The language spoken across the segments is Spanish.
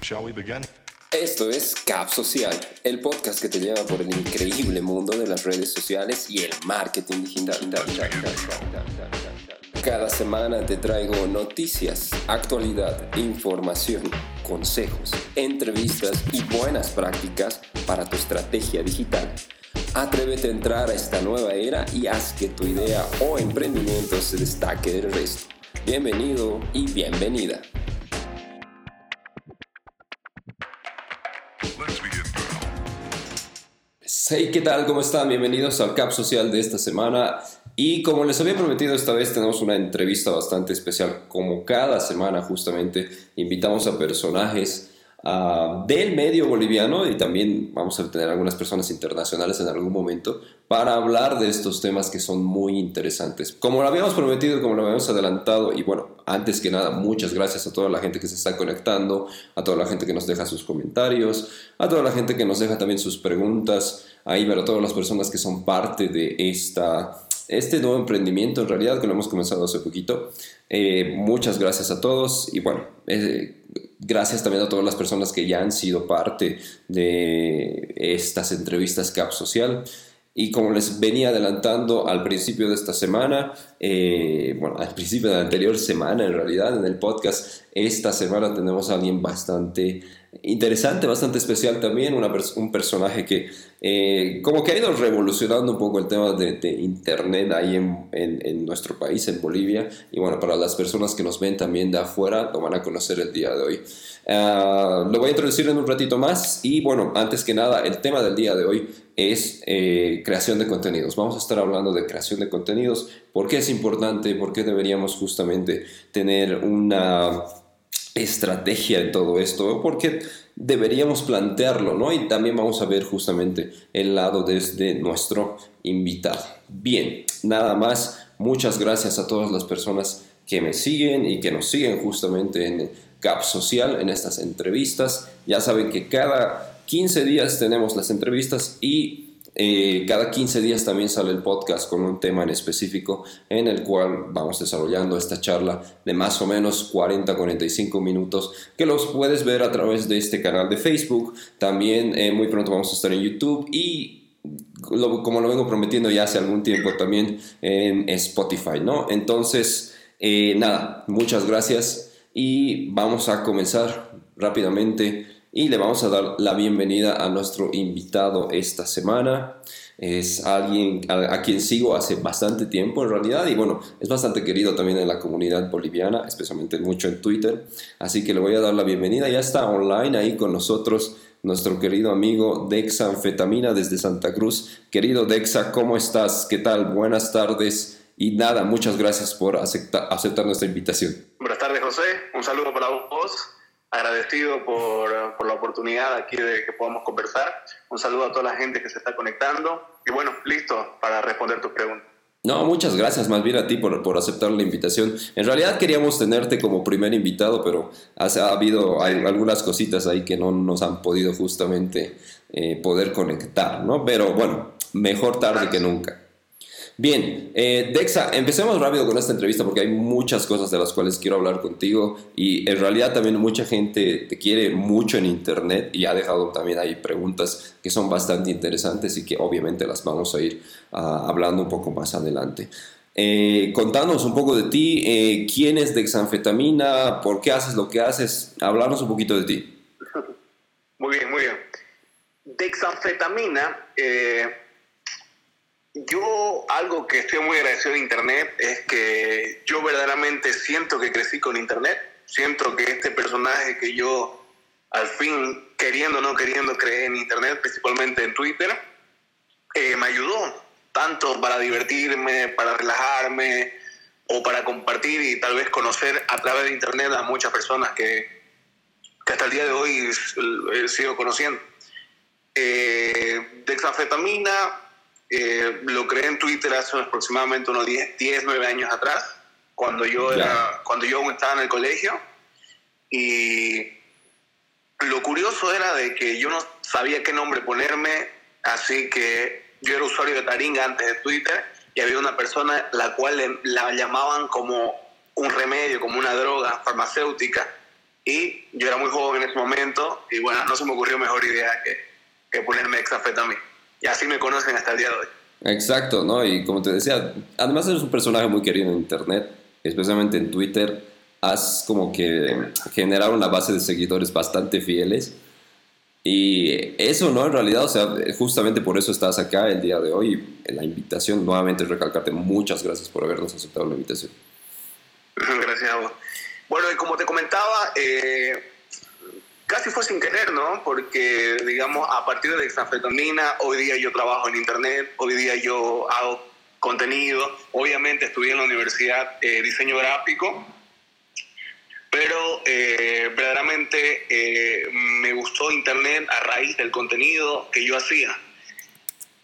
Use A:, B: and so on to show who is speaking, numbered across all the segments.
A: Shall we begin?
B: Esto es Cap Social, el podcast que te lleva por el increíble mundo de las redes sociales y el marketing digital. Cada semana te traigo noticias, actualidad, información, consejos, entrevistas y buenas prácticas para tu estrategia digital. Atrévete a entrar a esta nueva era y haz que tu idea o emprendimiento se destaque del resto. Bienvenido y bienvenida. Hey, ¿qué tal? ¿Cómo están? Bienvenidos al Cap Social de esta semana. Y como les había prometido, esta vez tenemos una entrevista bastante especial. Como cada semana, justamente, invitamos a personajes ah, del medio boliviano y también vamos a tener algunas personas internacionales en algún momento para hablar de estos temas que son muy interesantes. Como lo habíamos prometido, como lo habíamos adelantado, y bueno, antes que nada, muchas gracias a toda la gente que se está conectando, a toda la gente que nos deja sus comentarios, a toda la gente que nos deja también sus preguntas, ahí ver a todas las personas que son parte de esta, este nuevo emprendimiento, en realidad, que lo hemos comenzado hace poquito. Eh, muchas gracias a todos y bueno, eh, gracias también a todas las personas que ya han sido parte de estas entrevistas CAP Social. Y como les venía adelantando al principio de esta semana, eh, bueno, al principio de la anterior semana en realidad, en el podcast, esta semana tenemos a alguien bastante interesante, bastante especial también, un personaje que eh, como que ha ido revolucionando un poco el tema de, Internet ahí en nuestro país, en Bolivia. Y bueno, para las personas que nos ven también de afuera, lo van a conocer el día de hoy. Ah, lo voy a introducir en un ratito más y bueno, antes que nada, el tema del día de hoy es eh, creación de contenidos. Vamos a estar hablando de creación de contenidos, por qué es importante, por qué deberíamos justamente tener una estrategia en todo esto, porque deberíamos plantearlo, ¿no? Y también vamos a ver justamente el lado desde nuestro invitado. Bien, nada más, muchas gracias a todas las personas que me siguen y que nos siguen justamente en Cap Social, en estas entrevistas. Ya saben que cada 15 días tenemos las entrevistas y eh, cada 15 días también sale el podcast con un tema en específico en el cual vamos desarrollando esta charla de más o menos 40-45 minutos que los puedes ver a través de este canal de Facebook. También eh, muy pronto vamos a estar en YouTube y como lo vengo prometiendo ya hace algún tiempo también en Spotify, ¿no? Entonces, eh, nada, muchas gracias y vamos a comenzar rápidamente y le vamos a dar la bienvenida a nuestro invitado esta semana. Es alguien a, quien sigo hace bastante tiempo en realidad y bueno, es bastante querido también en la comunidad boliviana, especialmente mucho en Twitter. Así que le voy a dar la bienvenida. Ya está online ahí con nosotros nuestro querido amigo Dexa Anfetamina desde Santa Cruz. Querido Dexa, ¿cómo estás? ¿Qué tal? Buenas tardes. Y nada, muchas gracias por acepta- aceptar nuestra invitación.
C: Buenas tardes, José. Un saludo para vos. Agradecido por, por la oportunidad aquí de que podamos conversar. Un saludo a toda la gente que se está conectando. Y bueno, listo para responder tus preguntas.
B: No, muchas gracias más bien a ti por, por aceptar la invitación. En realidad queríamos tenerte como primer invitado, pero ha, ha habido hay algunas cositas ahí que no nos han podido justamente eh, poder conectar, ¿no? Pero bueno, mejor tarde que nunca. Bien, eh, Dexa, empecemos rápido con esta entrevista porque hay muchas cosas de las cuales quiero hablar contigo y en realidad también mucha gente te quiere mucho en internet y ha dejado también ahí preguntas que son bastante interesantes y que obviamente las vamos a ir ah, hablando un poco más adelante. Eh, contanos un poco de ti, eh, quién es Dexanfetamina, por qué haces lo que haces, hablarnos un poquito de ti.
C: Muy bien, muy bien. Dexanfetamina, eh, yo algo que estoy muy agradecido de Internet es que yo verdaderamente siento que crecí con Internet. Siento que este personaje que yo al fin, queriendo o no queriendo, creé en Internet, principalmente en Twitter, eh, me ayudó tanto para divertirme, para relajarme o para compartir y tal vez conocer a través de Internet a muchas personas que, que hasta el día de hoy eh, sigo conociendo. Eh, eh, lo creé en Twitter hace aproximadamente unos 10, 10 9 años atrás, cuando yo, era, cuando yo aún estaba en el colegio. Y lo curioso era de que yo no sabía qué nombre ponerme, así que yo era usuario de Taringa antes de Twitter y había una persona la cual la llamaban como un remedio, como una droga farmacéutica Y yo era muy joven en ese momento y bueno, no se me ocurrió mejor idea que, que ponerme exafetamina. Y así me conocen hasta el día de hoy.
B: Exacto, ¿no? Y como te decía, además eres un personaje muy querido en Internet, especialmente en Twitter. Has como que generado una base de seguidores bastante fieles. Y eso, ¿no? En realidad, o sea, justamente por eso estás acá el día de hoy. La invitación, nuevamente recalcarte, muchas gracias por habernos aceptado la invitación.
C: Gracias a vos. Bueno, y como te comentaba, eh, casi fue sin querer, ¿no? Porque, digamos, a partir de exanfetamina, hoy día yo trabajo en Internet, hoy día yo hago contenido, obviamente estudié en la universidad eh, diseño gráfico, pero eh, verdaderamente eh, me gustó Internet a raíz del contenido que yo hacía.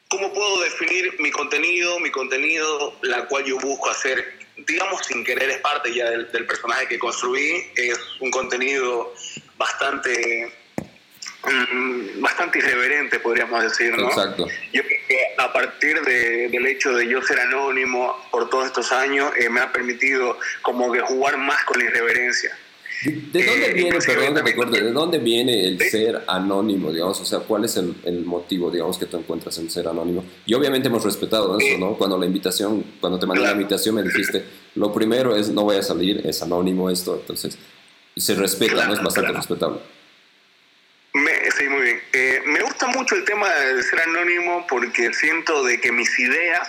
C: ¿Cómo puedo definir mi contenido? Mi contenido, la cual yo busco hacer, digamos, sin querer, es parte ya del, del personaje que construí, es un contenido bastante mm, bastante irreverente, podríamos decir, ¿no?
B: Exacto.
C: Yo creo que a partir de, del hecho de yo ser anónimo por todos estos años, eh, me ha permitido como que jugar más con la irreverencia.
B: ¿De, dónde
C: Eh,
B: viene, perdón que
C: también-
B: corte, de dónde viene el
C: Sí.
B: ser anónimo, digamos? O sea, ¿cuál es el, el motivo, digamos, que tú encuentras en ser anónimo? Y obviamente hemos respetado eso,
C: Sí.
B: ¿no? Cuando la invitación, cuando te mandé la
C: Claro.
B: invitación me dijiste, lo primero es no voy a salir, es anónimo esto, entonces se respeta, ¿no? Es
C: Claro,
B: bastante
C: claro.
B: respetable.
C: Me, sí, muy bien. Eh, me gusta mucho el tema de ser anónimo porque siento de que mis ideas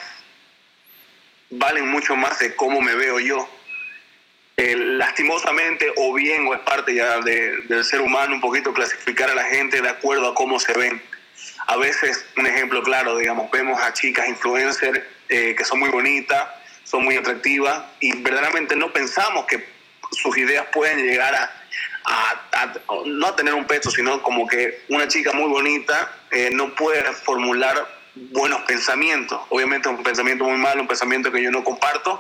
C: valen mucho más de cómo me veo yo. Eh, lastimosamente, o bien, o es parte ya de- del ser humano, un poquito clasificar a la gente de acuerdo a cómo se ven. A veces, un ejemplo claro, digamos, vemos a chicas influencers eh, que son muy bonitas, son muy atractivas y verdaderamente no pensamos que sus ideas pueden llegar a, no tener un peso, sino como que una chica muy bonita eh, no puede formular buenos pensamientos. Obviamente un pensamiento muy malo, un pensamiento que yo no comparto,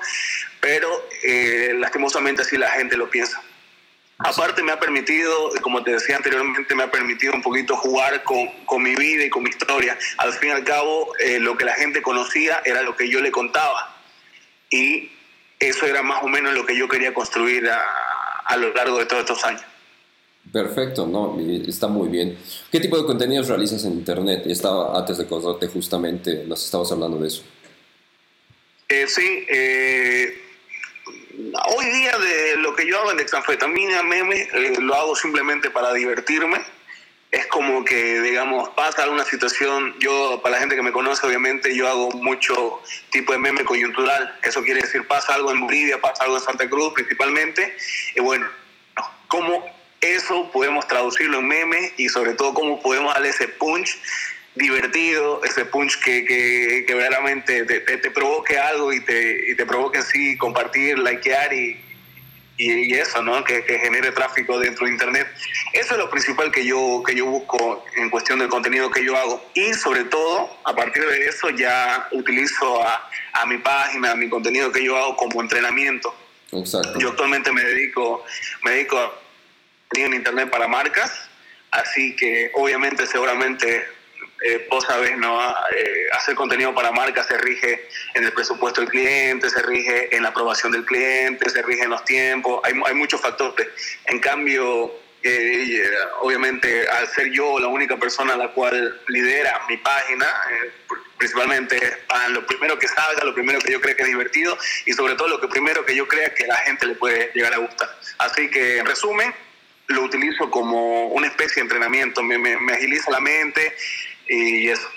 C: pero eh, lastimosamente así la gente lo piensa. Aparte me ha permitido, como te decía anteriormente, me ha permitido un poquito jugar con, con mi vida y con mi historia. Al fin y al cabo, eh, lo que la gente conocía era lo que yo le contaba. Y eso era más o menos lo que yo quería construir a, a lo largo de todos estos años.
B: Perfecto, ¿no? Está muy bien. ¿Qué tipo de contenidos realizas en Internet? Estaba antes de conocerte justamente, nos estabas hablando de eso.
C: Eh, sí, eh, hoy día de lo que yo hago en exanfetamina, meme, eh, lo hago simplemente para divertirme. Es como que, digamos, pasa alguna situación, yo, para la gente que me conoce, obviamente, yo hago mucho tipo de meme coyuntural. Eso quiere decir, pasa algo en Bolivia, pasa algo en Santa Cruz principalmente. Y bueno, cómo eso podemos traducirlo en meme y sobre todo cómo podemos darle ese punch divertido, ese punch que, que, que verdaderamente te, te, te provoque algo y te, y te provoque en sí compartir, likear y, y, y eso, ¿no? Que, que, genere tráfico dentro de Internet. Eso es lo principal que yo, que yo busco en cuestión del contenido que yo hago. Y sobre todo, a partir de eso ya utilizo a, a mi página, a mi contenido que yo hago como entrenamiento.
B: Exacto.
C: Yo actualmente me dedico, me dedico a en internet para marcas, así que obviamente seguramente eh, vos sabés, ¿no? Eh, hacer contenido para marcas se rige en el presupuesto del cliente, se rige en la aprobación del cliente, se rige en los tiempos, hay, hay muchos factores. En cambio, eh, obviamente al ser yo la única persona la cual lidera mi página, eh, principalmente para lo primero que salga, lo primero que yo crea que es divertido y sobre todo lo que primero que yo crea que a la gente le puede llegar a gustar. Así que en resumen, lo utilizo como una especie de entrenamiento, me, me, me agiliza la mente y eso.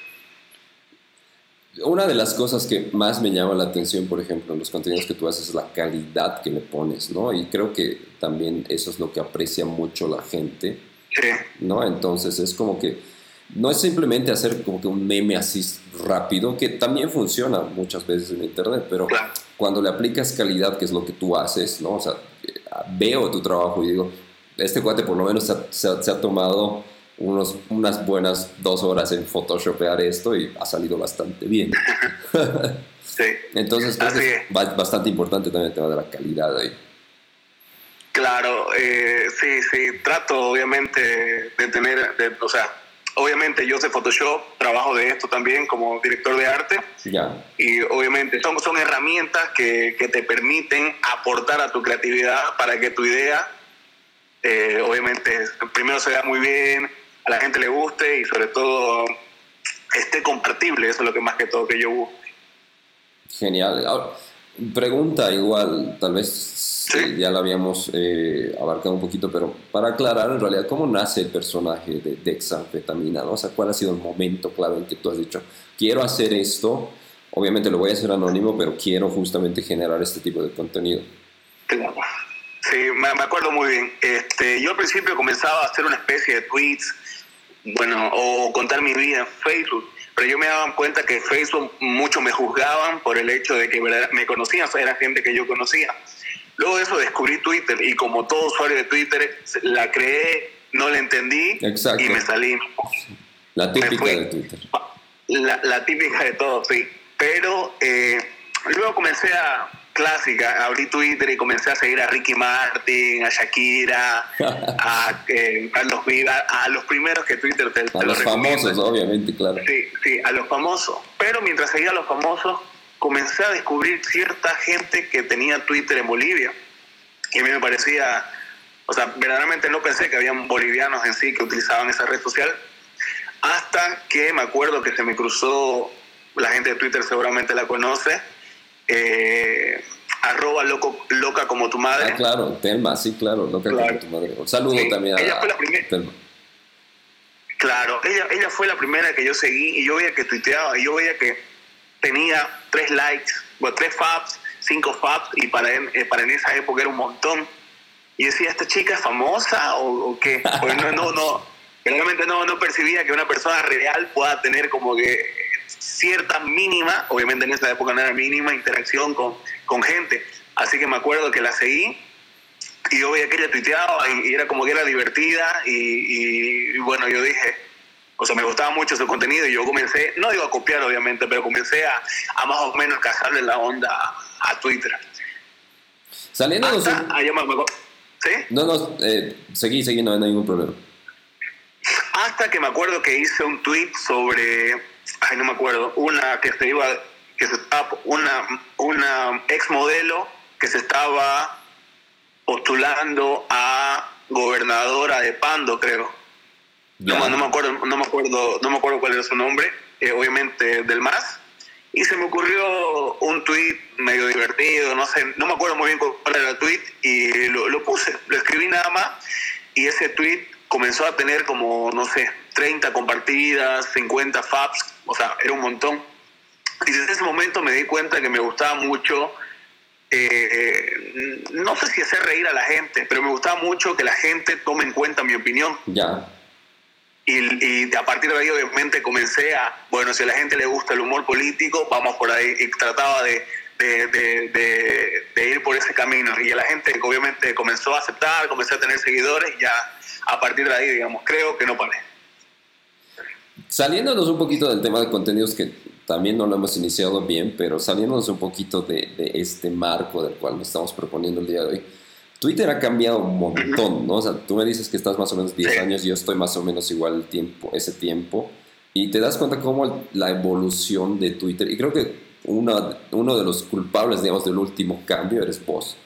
B: Una de las cosas que más me llama la atención, por ejemplo, en los contenidos que tú haces es la calidad que le pones, ¿no? Y creo que también eso es lo que aprecia mucho la gente,
C: Sí.
B: ¿no? Entonces es como que no es simplemente hacer como que un meme así rápido, que también funciona muchas veces en internet, pero
C: Claro.
B: cuando le aplicas calidad, que es lo que tú haces, ¿no? O sea, eh, veo tu trabajo y digo, este cuate por lo menos se ha, se ha- se ha tomado unos, unas buenas dos horas en photoshopear esto y ha salido bastante bien.
C: Sí.
B: Entonces creo
C: Así
B: que es
C: es.
B: ba- bastante importante también el tema de la calidad ahí.
C: Claro, eh, sí, sí, trato obviamente de tener, de- o sea, obviamente yo sé Photoshop, trabajo de esto también como director de arte
B: Ya,
C: y obviamente son, son herramientas que, que te permiten aportar a tu creatividad para que tu idea eh, obviamente primero se vea muy bien, a la gente le guste y sobre todo esté compartible, eso es lo que más que todo que yo busco.
B: Genial. pregunta igual, tal vez ya la habíamos eh, abarcado un poquito, pero para aclarar en realidad, ¿cómo nace el personaje de Dexanfetamina? ¿no? O sea, ¿cuál ha sido el momento clave en que tú has dicho, quiero hacer esto, obviamente lo voy a hacer anónimo, pero quiero justamente generar este tipo de contenido?
C: Claro. Sí, me, acuerdo muy bien. Este, yo al principio comenzaba a hacer una especie de tweets, bueno, o contar mi vida en Facebook pero yo me daba cuenta que Facebook mucho me juzgaban por el hecho de que me conocían, o era gente que yo conocía. Luego de eso descubrí Twitter y como todo usuario de Twitter, la creé, no la entendí y me salí.
B: La típica de Twitter.
C: La, típica de todo, sí. Pero eh, luego comencé a, clásica, abrí Twitter y comencé a seguir a Ricky Martin, a Shakira, a, eh, a, los, a, los primeros que Twitter te,
B: A los famosos, obviamente, claro.
C: Sí, sí, a los famosos. Pero mientras seguía a los famosos, comencé a descubrir cierta gente que tenía Twitter en Bolivia. Y a mí me parecía, o sea, verdaderamente no pensé que habían bolivianos en sí que utilizaban esa red social. Hasta que me acuerdo que se me cruzó, la gente de Twitter seguramente la conoce, eh, arroba loco, loca como tu madre.
B: Ah, claro, Telma, sí, claro, loca como tu madre. Un saludo también a
C: ella fue la primera. Claro, ella, ella fue la primera que yo seguí y yo veía que tuiteaba y yo veía que tenía tres likes, bueno, tres faps, cinco faps y para, eh, para en esa época era un montón. Y decía, ¿esta chica es famosa o, qué? Pues no, no, no, realmente no, no percibía que una persona real pueda tener como que cierta mínima, obviamente en esa época no era mínima, interacción con, con gente. Así que me acuerdo que la seguí y yo veía que ella tuiteaba y, era como que era divertida y, bueno, yo dije, o sea, me gustaba mucho su contenido y yo comencé, no digo a copiar obviamente, pero comencé a, a más o menos cazarle la onda a, Twitter.
B: Saliendo de
C: ¿Sí?
B: No, no, eh, seguí, seguí, no hay ningún problema.
C: Hasta que me acuerdo que hice un tweet sobre ay, no me acuerdo, una que se iba, que se estaba, una, una ex modelo que se estaba postulando a gobernadora de Pando, creo. No, no, me acuerdo, no me acuerdo, no me acuerdo cuál era su nombre, eh, obviamente del MAS. Y se me ocurrió un tweet medio divertido, no sé, no me acuerdo muy bien cuál era el tweet, y lo, lo puse, lo escribí nada más, y ese tweet comenzó a tener como, no sé, 30 compartidas, 50 faps, o sea, era un montón. Y desde ese momento me di cuenta que me gustaba mucho, eh, no sé si hacer reír a la gente, pero me gustaba mucho que la gente tome en cuenta mi opinión.
B: Ya.
C: Y, a partir de ahí obviamente comencé a, bueno, si a la gente le gusta el humor político, vamos por ahí. Y trataba de, de, ir por ese camino. Y a la gente obviamente comenzó a aceptar, comenzó a tener seguidores y ya a partir de ahí, digamos, creo que no paré.
B: Saliéndonos un poquito del tema de contenidos que también no lo hemos iniciado bien, pero saliéndonos un poquito de, este marco del cual nos estamos proponiendo el día de hoy, Twitter ha cambiado un montón, ¿no? O sea, tú me dices que estás más o menos 10 años, yo estoy más o menos igual el tiempo, ese tiempo, y te das cuenta cómo la evolución de Twitter, y creo que una, uno de los culpables, digamos, del último cambio eres vos.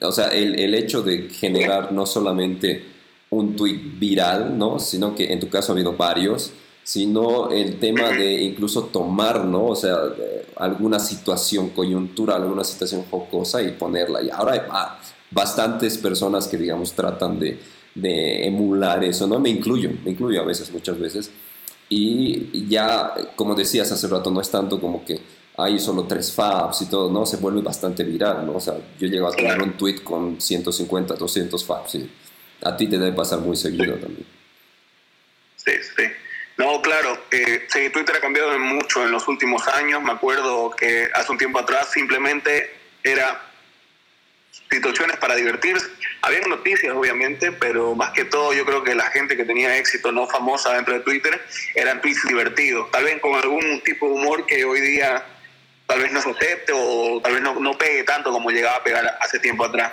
B: O sea, el, el hecho de generar no solamente un tweet viral, ¿no? Sino que en tu caso ha habido varios, sino el tema de incluso tomar, ¿no? O sea, alguna situación coyuntural, alguna situación jocosa y ponerla. Y ahora hay bastantes personas que, digamos, tratan de, de emular eso, ¿no? Me incluyo, me incluyo a veces, muchas veces. Y ya, como decías hace rato, no es tanto como que hay solo tres faps y todo, ¿no? Se vuelve bastante viral, ¿no? O sea, yo llego a tener un tweet con 150, 200 faps y a ti te debe pasar muy seguido también.
C: Sí, sí. No, claro, eh, sí, Twitter ha cambiado mucho en los últimos años. Me acuerdo que hace un tiempo atrás simplemente era situaciones para divertirse. Había noticias, obviamente, pero más que todo yo creo que la gente que tenía éxito no famosa dentro de Twitter eran tweets divertidos, tal vez con algún tipo de humor que hoy día tal vez no se acepte o tal vez no, no pegue tanto como llegaba a pegar hace tiempo atrás.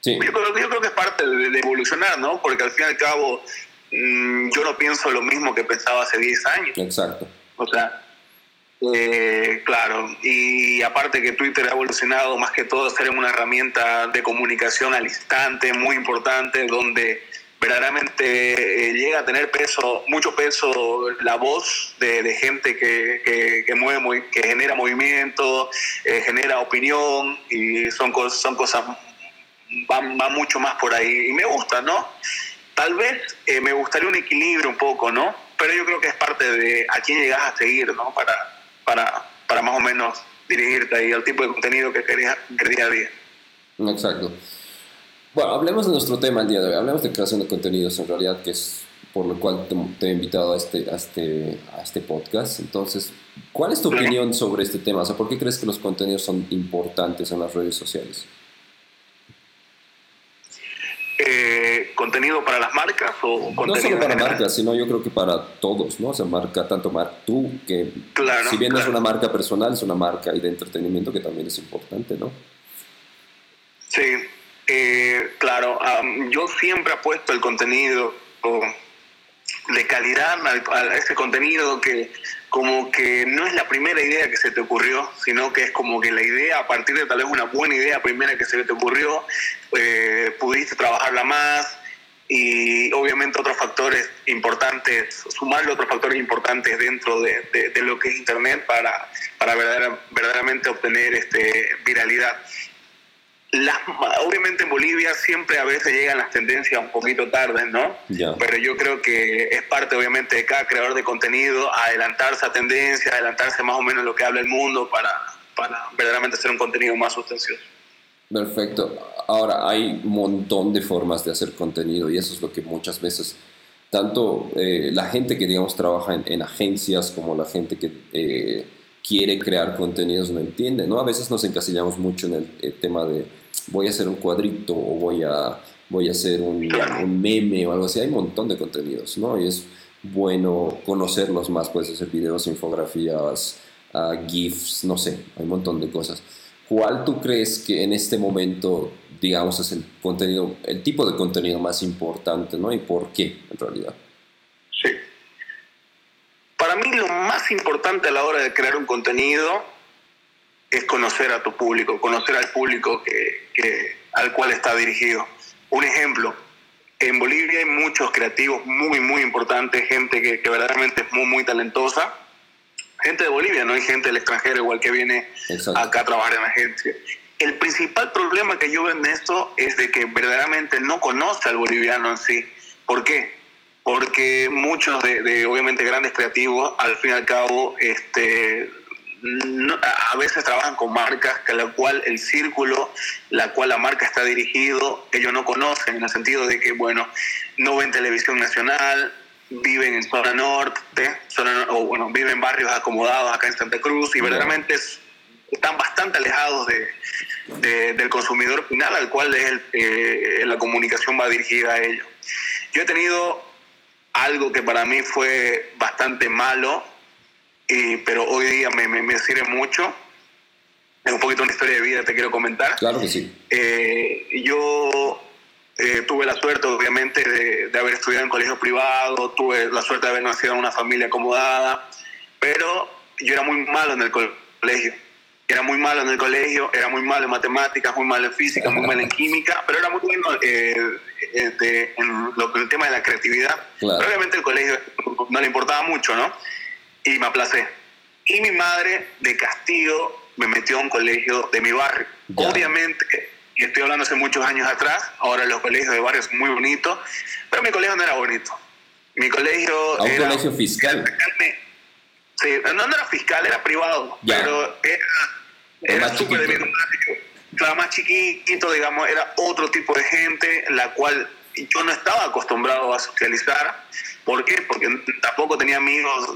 C: Sí. Yo, creo, yo creo que es parte de evolucionar, ¿no? Porque al fin y al cabo yo no pienso lo mismo que pensaba hace 10 años.
B: Exacto.
C: O sea, Eh, claro, y aparte que Twitter ha evolucionado más que todo a ser una herramienta de comunicación al instante muy importante, donde verdaderamente eh, llega a tener peso, mucho peso la voz de, gente que, que, mueve, que genera movimiento, eh, genera opinión y son, cosas, son cosas, van, mucho más por ahí y me gusta, ¿no? Tal vez me gustaría un equilibrio un poco, ¿no? Pero yo creo que es parte de a quién llegas a seguir, ¿no? Para, para, para más o menos dirigirte ahí al tipo de contenido que querías día a día.
B: Exacto. Bueno, hablemos de nuestro tema el día de hoy. Hablemos de creación de contenidos en realidad, que es por lo cual te, he invitado a este, a, este, a este podcast. Entonces, ¿cuál es tu opinión sobre este tema? O sea, ¿por qué crees que los contenidos son importantes en las redes sociales?
C: Eh, contenido para las marcas o
B: contenido no solo para marcas sino yo creo que para todos no o sea marca tanto mar tú que si bien no es una marca personal es una marca y de entretenimiento que también es importante no
C: sí eh, claro yo siempre apuesto el contenido de calidad a, ese contenido que como que no es la primera idea que se te ocurrió, sino que es como que la idea, a partir de tal vez una buena idea primera que se te ocurrió, eh, pudiste trabajarla más y obviamente otros factores importantes, sumarle otros factores importantes dentro de, de, lo que es Internet para, para verdaderamente obtener este, viralidad obviamente en Bolivia siempre a veces llegan las tendencias un poquito tarde, ¿no? Pero yo creo que es parte obviamente de cada creador de contenido adelantarse a tendencias, adelantarse más o menos lo que habla el mundo para, para verdaderamente hacer un contenido más sustancioso.
B: Perfecto. Ahora, hay un montón de formas de hacer contenido y eso es lo que muchas veces, tanto eh, la gente que digamos trabaja en, agencias como la gente que... Eh, quiere crear contenidos no entiende, ¿no? A veces nos encasillamos mucho en el, el tema de voy a hacer un cuadrito o voy a, voy a hacer un, meme o algo así. Hay un montón de contenidos, ¿no? Y es bueno conocerlos más, puedes hacer videos, infografías, uh, GIFs, no sé, hay un montón de cosas. ¿Cuál tú crees que en este momento, digamos, es el contenido, el tipo de contenido más importante, ¿no? Y por qué, en realidad.
C: Sí. Para mí lo más importante a la hora de crear un contenido es conocer a tu público, conocer al público que, que, al cual está dirigido. Un ejemplo, en Bolivia hay muchos creativos muy, muy importantes, gente que, que, verdaderamente es muy, muy talentosa. Gente de Bolivia, no hay gente del extranjero igual que viene acá a trabajar en la agencia. El principal problema que yo veo en esto es de que verdaderamente no conoce al boliviano en sí. ¿Por qué? Porque muchos de, de obviamente grandes creativos, al fin y al cabo, este, a veces trabajan con marcas que la cual el círculo, la cual la marca está dirigido, ellos no conocen en el sentido de que, bueno, no ven televisión nacional, viven en zona norte, zona, o bueno, viven en barrios acomodados acá en Santa Cruz y verdaderamente están bastante alejados de, del consumidor final al cual es eh, la comunicación va dirigida a ellos. Yo he tenido algo que para mí fue bastante malo pero hoy día me, me, sirve mucho. Es un poquito una historia de vida, te quiero comentar.
B: Claro que sí.
C: Eh, yo eh, tuve la suerte, obviamente, de, de, haber estudiado en colegio privado, tuve la suerte de haber nacido en una familia acomodada, pero yo era muy malo en el colegio. Era muy malo en el colegio, era muy malo en matemáticas, muy malo en física, muy malo en química, pero era muy bueno eh, en lo, el tema de la creatividad. Pero obviamente el colegio no le importaba mucho, ¿no? Y me aplacé. Y mi madre, de castigo, me metió a un colegio de mi barrio. Obviamente, y estoy hablando hace muchos años atrás, ahora los colegios de barrio son muy bonitos, pero mi colegio no era bonito. Mi colegio...
B: ¿A un colegio fiscal?
C: sí, no, era fiscal, era privado, pero era, era súper de Claro, más chiquito, digamos, era otro tipo de gente, la cual yo no estaba acostumbrado a socializar. ¿Por qué? Porque tampoco tenía amigos,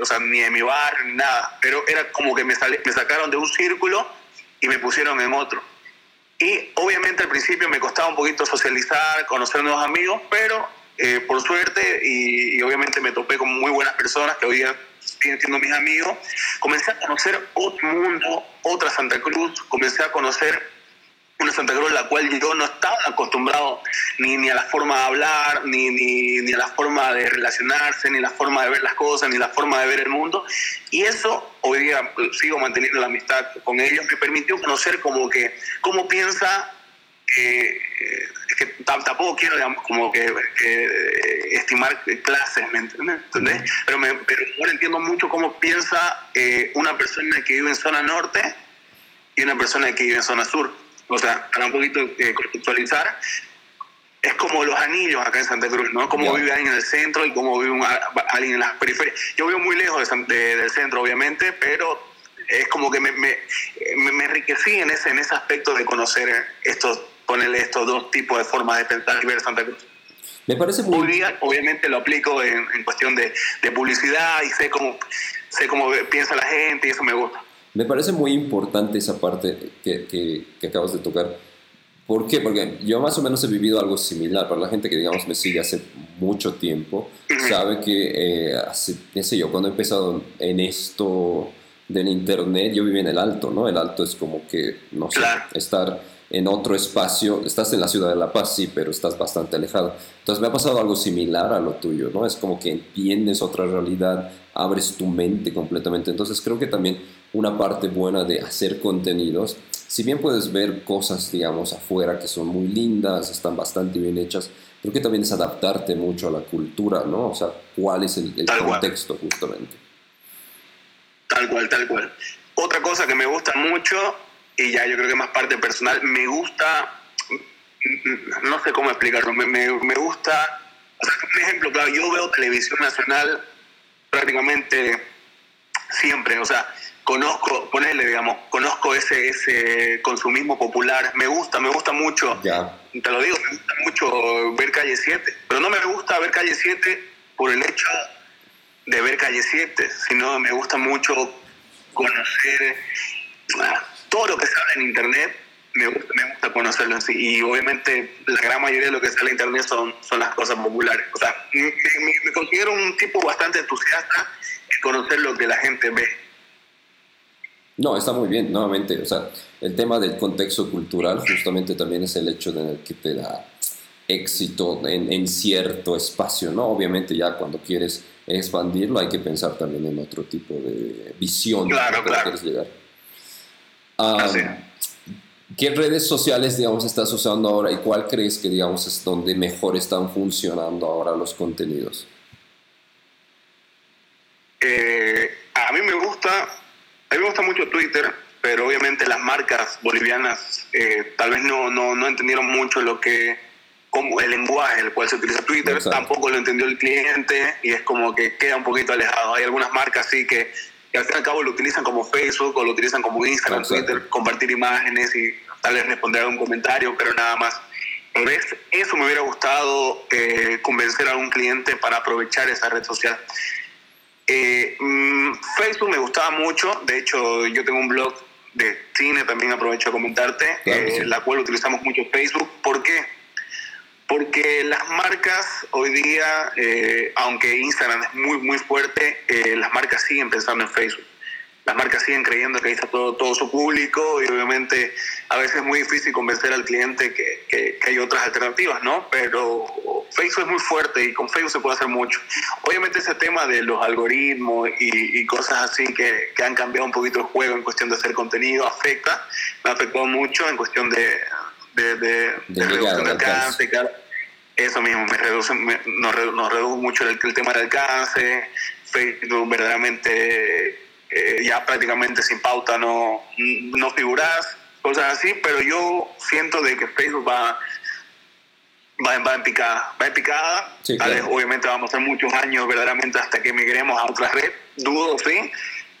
C: o sea, ni de mi barrio, ni nada. Pero era como que me, me sacaron de un círculo y me pusieron en otro. Y obviamente al principio me costaba un poquito socializar, conocer nuevos amigos, pero eh, por suerte y, obviamente me topé con muy buenas personas que hoy día siguen siendo mis amigos, comencé a conocer otro mundo, otra Santa Cruz, comencé a conocer una Santa Cruz la cual yo no estaba acostumbrado ni, ni a la forma de hablar, ni, ni, ni, a la forma de relacionarse, ni la forma de ver las cosas, ni la forma de ver el mundo. Y eso hoy día sigo manteniendo la amistad con ellos, me permitió conocer como que cómo piensa eh, que tampoco quiero, digamos, como que, estimar clases, ¿me entiendes? Pero, me, pero ahora entiendo mucho cómo piensa eh, una persona que vive en zona norte y una persona que vive en zona sur. O sea, para un poquito eh, contextualizar, es como los anillos acá en Santa Cruz, ¿no? Cómo vive alguien en el centro y cómo vive alguien en las periferias. Yo vivo muy lejos de, del centro, obviamente, pero es como que me, me, me, enriquecí en ese, en ese aspecto de conocer estos, ponerle estos dos tipos de formas de pensar y ver Santa Cruz.
B: Me parece muy...
C: Hoy día, obviamente, lo aplico en, en cuestión de, de, publicidad y sé cómo, sé cómo piensa la gente y eso me gusta.
B: Me parece muy importante esa parte que, que, acabas de tocar. ¿Por qué? Porque yo más o menos he vivido algo similar. Para la gente que, digamos, me sigue hace mucho tiempo, sabe que, eh, hace, qué sé yo, cuando he empezado en esto del Internet, yo viví en el Alto, ¿no? El Alto es como que, no sé, estar en otro espacio. Estás en la ciudad de La Paz, sí, pero estás bastante alejado. Entonces me ha pasado algo similar a lo tuyo, ¿no? Es como que entiendes otra realidad, abres tu mente completamente. Entonces creo que también una parte buena de hacer contenidos, si bien puedes ver cosas, digamos, afuera que son muy lindas, están bastante bien hechas, creo que también es adaptarte mucho a la cultura, ¿no? O sea, cuál es el, contexto justamente.
C: Tal cual, tal cual. Otra cosa que me gusta mucho, y ya yo creo que más parte personal, me gusta, no sé cómo explicarlo, me, me, gusta, por ejemplo, claro, yo veo televisión nacional prácticamente siempre, o sea, conozco, ponerle, digamos, conozco ese, ese consumismo popular, me gusta, me gusta mucho, te lo digo, me gusta mucho ver Calle 7, pero no me gusta ver Calle 7 por el hecho de ver Calle 7, sino me gusta mucho conocer ah, todo lo que sale en Internet, me gusta, me gusta conocerlo así. Y obviamente la gran mayoría de lo que sale en Internet son, son las cosas populares. O sea, me, me considero un tipo bastante entusiasta en conocer lo que la gente ve
B: no, está muy bien, nuevamente, o sea, el tema del contexto cultural justamente también es el hecho de que te da éxito en, cierto espacio, ¿no? Obviamente ya cuando quieres expandirlo hay que pensar también en otro tipo de visión
C: claro, claro.
B: quieres llegar. ¿Qué redes sociales, digamos, estás usando ahora y cuál crees que, digamos, es donde mejor están funcionando ahora los contenidos?
C: Eh, a mí me gusta a mí me gusta mucho Twitter, pero obviamente las marcas bolivianas eh, tal vez no, no, no, entendieron mucho lo que, como el lenguaje en el cual se utiliza Twitter, tampoco lo entendió el cliente y es como que queda un poquito alejado. Hay algunas marcas sí que, al fin y al cabo lo utilizan como Facebook o lo utilizan como Instagram, Twitter, compartir imágenes y tal vez responder a un comentario, pero nada más. Por eso me hubiera gustado eh, convencer a algún cliente para aprovechar esa red social. Eh, mm, Facebook me gustaba mucho, de hecho yo tengo un blog de cine, también aprovecho a comentarte, eh, la cual utilizamos mucho Facebook. ¿Por qué? Porque las marcas hoy día, eh, aunque Instagram es muy, muy fuerte, las marcas siguen pensando en Facebook las marcas siguen creyendo que ahí está todo, todo su público y obviamente a veces es muy difícil convencer al cliente que, que, hay otras alternativas, ¿no? Pero Facebook es muy fuerte y con Facebook se puede hacer mucho. Obviamente ese tema de los algoritmos y, y cosas así que, que, han cambiado un poquito el juego en cuestión de hacer contenido afecta, me ha afectado mucho en cuestión de, de, de, reducción de alcance. Eso mismo, me reduce, nos, reduce mucho el, el tema del alcance, Facebook verdaderamente eh, ya prácticamente sin pauta no, no figuras, cosas así, pero yo siento de que Facebook va, va, va en picada, va en picada, obviamente vamos a hacer muchos años verdaderamente hasta que migremos a otra red, dudo, sí,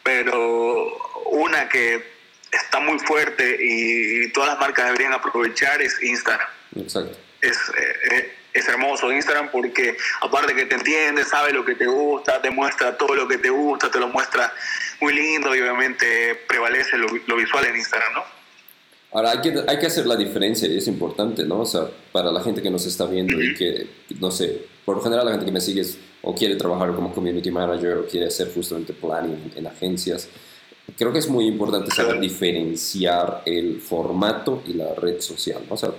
C: pero una que está muy fuerte y, todas las marcas deberían aprovechar es Instagram.
B: Exacto.
C: Es, eh, es hermoso Instagram porque aparte que te entiende, sabe lo que te gusta, te muestra todo lo que te gusta, te lo muestra muy lindo y obviamente prevalece lo, visual en Instagram, ¿no?
B: Ahora, hay que, hay que hacer la diferencia y es importante, ¿no? O sea, para la gente que nos está viendo y que, no sé, por lo general la gente que me sigue o quiere trabajar como community manager o quiere hacer justamente planning en agencias, creo que es muy importante saber diferenciar el formato y la red social, ¿no? O sea,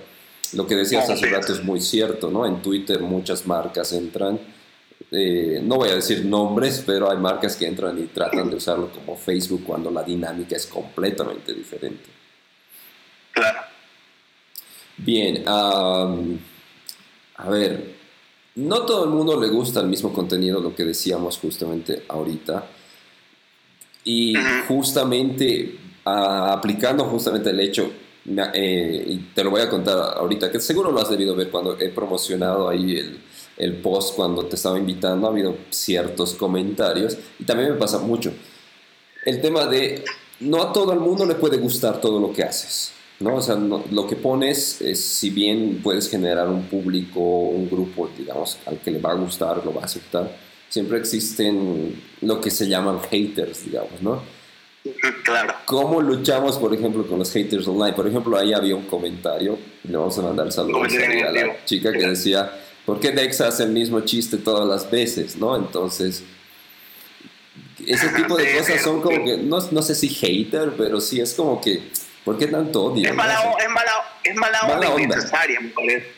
B: lo que decías hace rato es muy cierto, ¿no? En Twitter muchas marcas entran, eh, no voy a decir nombres, pero hay marcas que entran y tratan de usarlo como Facebook cuando la dinámica es completamente diferente.
C: Claro.
B: Bien, a ver, no todo el mundo le gusta el mismo contenido, lo que decíamos justamente ahorita. Y justamente aplicando justamente el hecho, eh, y te lo voy a contar ahorita, que seguro lo has debido ver cuando he promocionado ahí el, el post, cuando te estaba invitando, ha habido ciertos comentarios y también me pasa mucho. El tema de, no a todo el mundo le puede gustar todo lo que haces. ¿no? O sea, lo que pones, es, si bien puedes generar un público, un grupo, digamos, al que le va a gustar, lo va a aceptar, siempre existen lo que se llaman haters, digamos, ¿no?
C: Claro.
B: ¿Cómo luchamos, por ejemplo, con los haters online? Por ejemplo, ahí había un comentario, le vamos a mandar saludos a la chica que decía, ¿por qué Dex hace el mismo chiste todas las veces, no? Entonces, ese tipo de cosas son como que, no, no sé si hater, pero sí es como que ¿Por qué tanto odio?
C: Es mala, es mala, es mala, onda, innecesaria, me parece.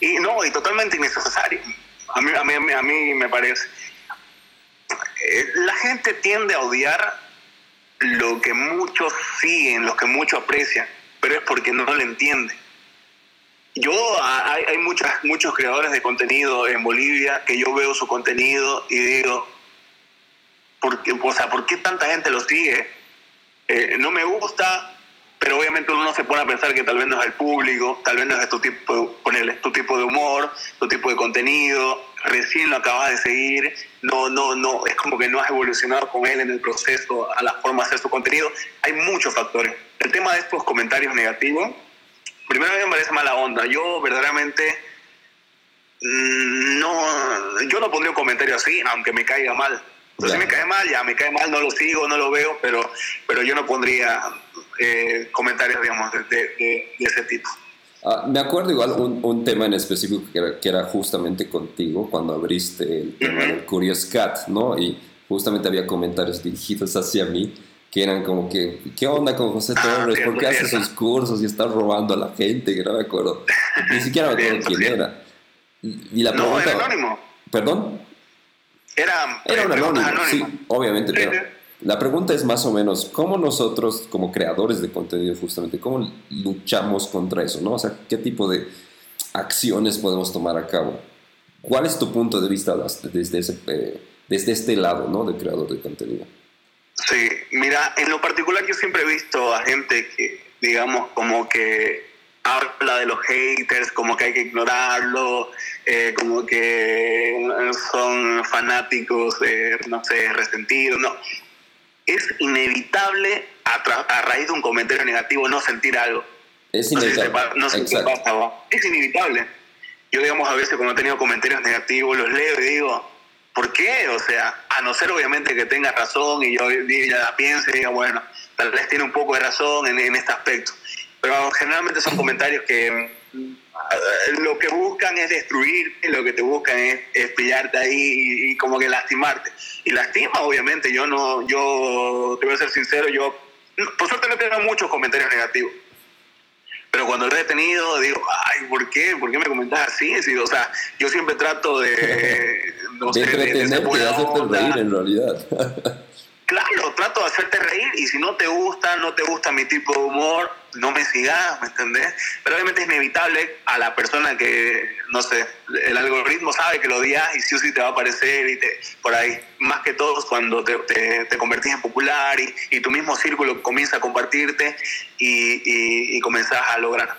C: Y no, y totalmente innecesaria. A mí, a mí, a mí me parece. Eh, la gente tiende a odiar lo que muchos siguen, lo que muchos aprecian, pero es porque no lo entiende. Yo, hay, hay muchos, muchos creadores de contenido en Bolivia que yo veo su contenido y digo, ¿por qué, o sea, ¿por qué tanta gente lo sigue? Eh, no me gusta, pero obviamente uno no se pone a pensar que tal vez no es el público, tal vez no es tu tipo, ponerle, tu tipo de humor, tu tipo de contenido, recién lo acabas de seguir, no, no, no, es como que no has evolucionado con él en el proceso, a la forma de hacer su contenido. Hay muchos factores. El tema de estos comentarios negativos, primero me parece mala onda. Yo verdaderamente mm, no, yo no pondría un comentario así, aunque me caiga mal. Entonces, si me cae mal, ya me cae mal, no lo sigo, no lo veo, pero, pero yo no pondría eh, comentarios, digamos, de, ese tipo.
B: Ah, me acuerdo igual un, un tema en específico que era, que era, justamente contigo cuando abriste el tema del Curious Cat, ¿no? Y justamente había comentarios dirigidos hacia mí que eran como que, ¿qué onda con José ah, Torres? ¿Por qué hace sus cursos y está robando a la gente? Que no me acuerdo. Ni siquiera me acuerdo quién era. Y la
C: pregunta, no, era anónimo.
B: ¿Perdón?
C: Era,
B: era un anónimo, sí, obviamente, pero la pregunta es más o menos, ¿cómo nosotros como creadores de contenido justamente, cómo luchamos contra eso? ¿no? O sea, ¿qué tipo de acciones podemos tomar a cabo? ¿Cuál es tu punto de vista desde, ese, eh, desde este lado ¿no? de creador de contenido?
C: Sí, mira, en lo particular yo siempre he visto a gente que, digamos, como que habla de los haters, como que hay que ignorarlo, eh, como que son fanáticos, no sé, resentidos, no es inevitable a, raíz de un comentario negativo no sentir algo.
B: Es inevitable.
C: No sé, Es inevitable. Yo, digamos, a veces cuando he tenido comentarios negativos, los leo y digo, ¿por qué? O sea, a no ser obviamente que tenga razón y yo ya la piense y diga, bueno, tal vez tiene un poco de razón en, en este aspecto. Pero generalmente son comentarios que lo que buscan es destruirte, lo que te buscan es, es pillarte ahí y, como que lastimarte. Y lastima, obviamente, yo no, yo te voy a ser sincero, yo por suerte no tengo muchos comentarios negativos. Pero cuando lo he tenido, digo, ay, ¿por qué? ¿Por qué me comentas así? o sea, yo siempre trato de...
B: No de sé, de, de, hacerte reír en realidad.
C: Claro, trato de hacerte reír y si no te gusta, no te gusta mi tipo de humor, no me sigas, ¿me entendés? Pero obviamente es inevitable a la persona que, no sé, el algoritmo sabe que lo odias y sí o sí te va a aparecer y te, por ahí. Más que todos cuando te, te, convertís en popular y, y, tu mismo círculo comienza a compartirte y, y, comenzás a lograr.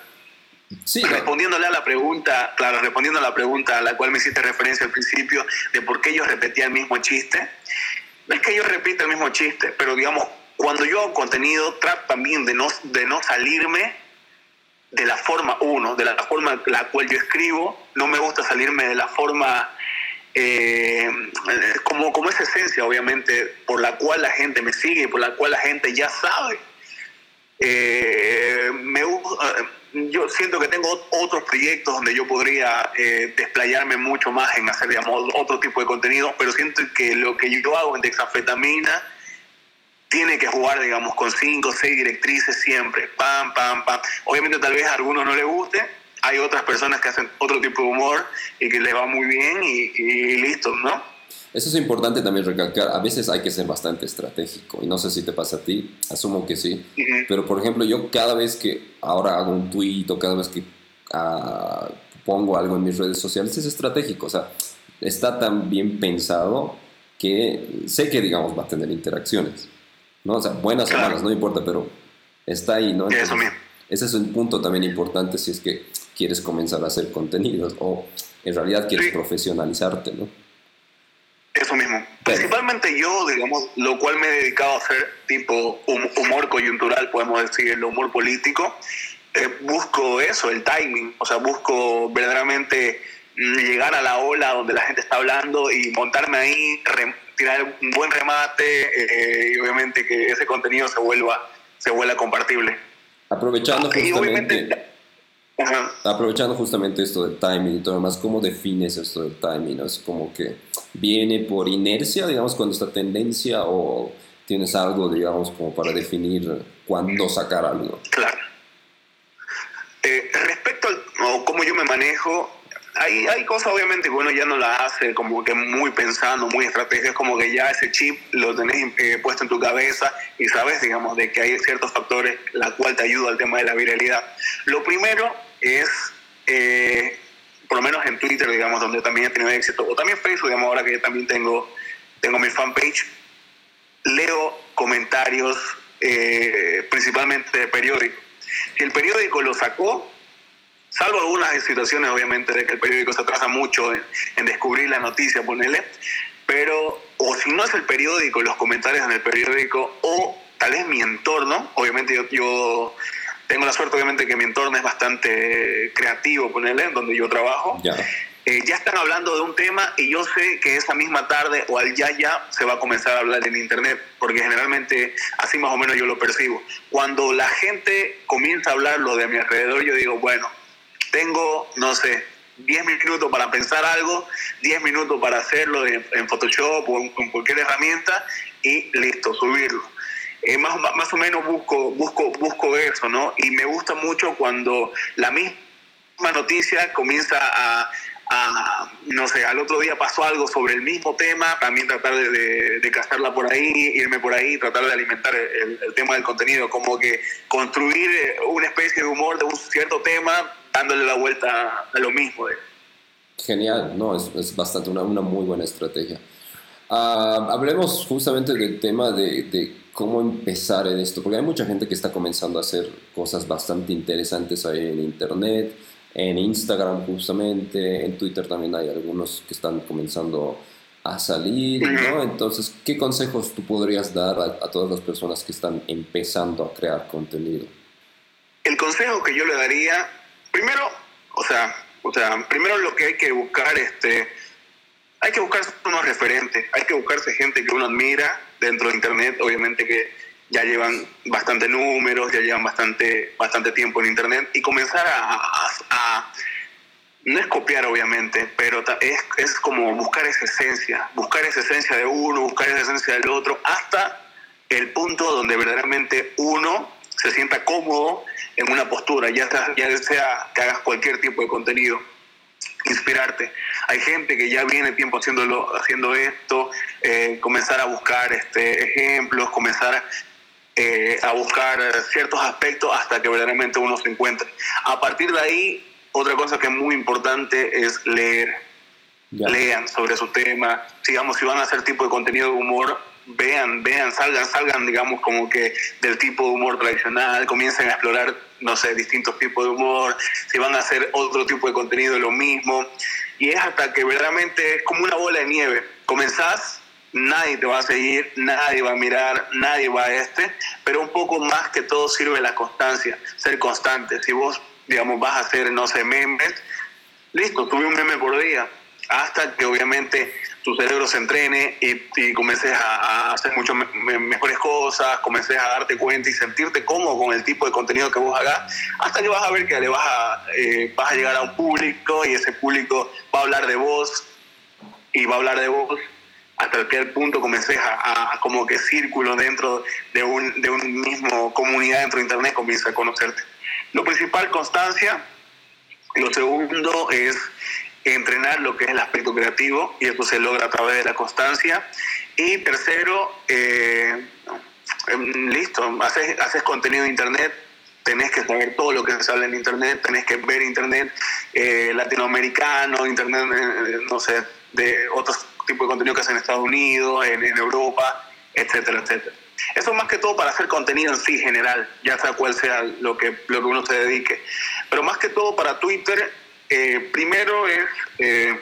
C: Sí, respondiéndole a la pregunta, claro, respondiendo a la pregunta a la cual me hiciste referencia al principio de por qué yo repetía el mismo chiste, no es que yo repita el mismo chiste, pero digamos, cuando yo hago contenido, trato también de no, de no salirme de la forma uno, de la forma la cual yo escribo. No me gusta salirme de la forma eh, como, como esa esencia, obviamente, por la cual la gente me sigue, por la cual la gente ya sabe. Eh, me, yo siento que tengo otros proyectos donde yo podría eh, desplayarme mucho más en hacer, digamos, otro tipo de contenido, pero siento que lo que yo hago en Dexafetamina tiene que jugar, digamos, con cinco o seis directrices siempre, pam, pam, pam. Obviamente tal vez a algunos no les guste, hay otras personas que hacen otro tipo de humor y que les va muy bien y, listo, ¿no?
B: Eso es importante también recalcar. A veces hay que ser bastante estratégico. Y no sé si te pasa a ti, asumo que sí. Pero por ejemplo, yo cada vez que ahora hago un tweet o cada vez que uh, pongo algo en mis redes sociales es estratégico. O sea, está tan bien pensado que sé que, digamos, va a tener interacciones. ¿no? O sea, buenas o malas, no importa, pero está ahí, ¿no?
C: Eso mismo.
B: Ese es un punto también importante si es que quieres comenzar a hacer contenidos o en realidad quieres profesionalizarte, ¿no?
C: Eso mismo. Principalmente yo, digamos, lo cual me he dedicado a hacer tipo humor coyuntural, podemos decir, el humor político, eh, busco eso, el timing, o sea, busco verdaderamente llegar a la ola donde la gente está hablando y montarme ahí, tirar un buen remate eh, y obviamente que ese contenido se vuelva, se vuelva compartible.
B: Aprovechando justamente, aprovechando justamente esto del timing y todo lo demás, ¿cómo defines esto del timing? ¿Es como que viene por inercia, digamos, cuando está tendencia o tienes algo, digamos, como para definir cuándo sacar algo?
C: Claro. Eh, respecto a cómo yo me manejo, hay, hay cosas obviamente que uno ya no las hace como que muy pensando, muy estrategia, es como que ya ese chip lo tenés eh, puesto en tu cabeza y sabes, digamos, de que hay ciertos factores la cual te ayuda al tema de la viralidad. Lo primero es, eh, por lo menos en Twitter, digamos, donde también he tenido éxito, o también Facebook, digamos, ahora que yo también tengo, tengo mi fanpage, leo comentarios eh, principalmente de periódico. Si el periódico lo sacó, salvo algunas situaciones obviamente de que el periódico se atrasa mucho en, descubrir la noticia, ponele, pero o si no es el periódico, los comentarios en el periódico, o tal vez mi entorno, obviamente yo, yo tengo la suerte obviamente que mi entorno es bastante creativo, ponele, en donde yo trabajo. Ya. Eh, ya están hablando de un tema y yo sé que esa misma tarde o al ya ya se va a comenzar a hablar en internet, porque generalmente así más o menos yo lo percibo. Cuando la gente comienza a hablar lo de mi alrededor, yo digo, bueno, tengo, no sé, 10 minutos para pensar algo, 10 minutos para hacerlo en, Photoshop o en, cualquier herramienta y listo, subirlo. Eh, más, más o menos busco, busco, busco eso, ¿no? Y me gusta mucho cuando la misma noticia comienza a, no sé, al otro día pasó algo sobre el mismo tema, también tratar de, de, cazarla por ahí, irme por ahí, tratar de alimentar el, el, tema del contenido, como que construir una especie de humor de un cierto tema dándole la vuelta a lo mismo.
B: Genial, no, es, es bastante una, una, muy buena estrategia. Uh, hablemos justamente del tema de, de, cómo empezar en esto, porque hay mucha gente que está comenzando a hacer cosas bastante interesantes ahí en Internet, en Instagram justamente, en Twitter también hay algunos que están comenzando a salir, ¿no? Entonces, ¿qué consejos tú podrías dar a, a todas las personas que están empezando a crear contenido?
C: El consejo que yo le daría primero, o sea, o sea, primero lo que hay que buscar, este, hay que buscarse unos referentes, hay que buscarse gente que uno admira dentro de Internet, obviamente que ya llevan bastante números, ya llevan bastante, bastante tiempo en Internet, y comenzar a, no es copiar obviamente, pero es, es como buscar esa esencia, buscar esa esencia de uno, buscar esa esencia del otro, hasta el punto donde verdaderamente uno se sienta cómodo en una postura, ya, ya sea que hagas cualquier tipo de contenido, inspirarte. Hay gente que ya viene tiempo haciéndolo, haciendo esto, eh, comenzar a buscar este, ejemplos, comenzar eh, a buscar ciertos aspectos hasta que verdaderamente uno se encuentre. A partir de ahí, otra cosa que es muy importante es leer. Lean sobre su tema. Sigamos, si van a hacer tipo de contenido de humor, vean, vean, salgan, salgan, digamos, como que del tipo de humor tradicional, comiencen a explorar, no sé, distintos tipos de humor, si van a hacer otro tipo de contenido, lo mismo. Y es hasta que verdaderamente es como una bola de nieve. Comenzás, nadie te va a seguir, nadie va a mirar, nadie va a este, pero un poco más que todo sirve la constancia, ser constante. Si vos, digamos, vas a hacer, no sé, memes, listo, tuve un meme por día, hasta que obviamente tu cerebro se entrene y, y comiences a, hacer mucho mejores cosas, comiences a darte cuenta y sentirte cómodo con el tipo de contenido que vos hagas, hasta que vas a ver que le vas a, eh, vas a llegar a un público y ese público va a hablar de vos y va a hablar de vos hasta que punto comencé a, como que círculo dentro de un, de un mismo comunidad dentro de Internet comienza a conocerte. Lo principal, constancia. Lo segundo es entrenar lo que es el aspecto creativo y esto se logra a través de la constancia. Y tercero, eh, em, listo, haces, haces contenido de Internet, tenés que saber todo lo que se habla en Internet, tenés que ver Internet eh, latinoamericano, Internet, eh, no sé, de otros tipos de contenido que hacen en Estados Unidos, en, Europa, etcétera, etcétera. Eso más que todo para hacer contenido en sí general, ya sea cual sea lo que, lo que uno se dedique. Pero más que todo para Twitter, eh, primero es, eh,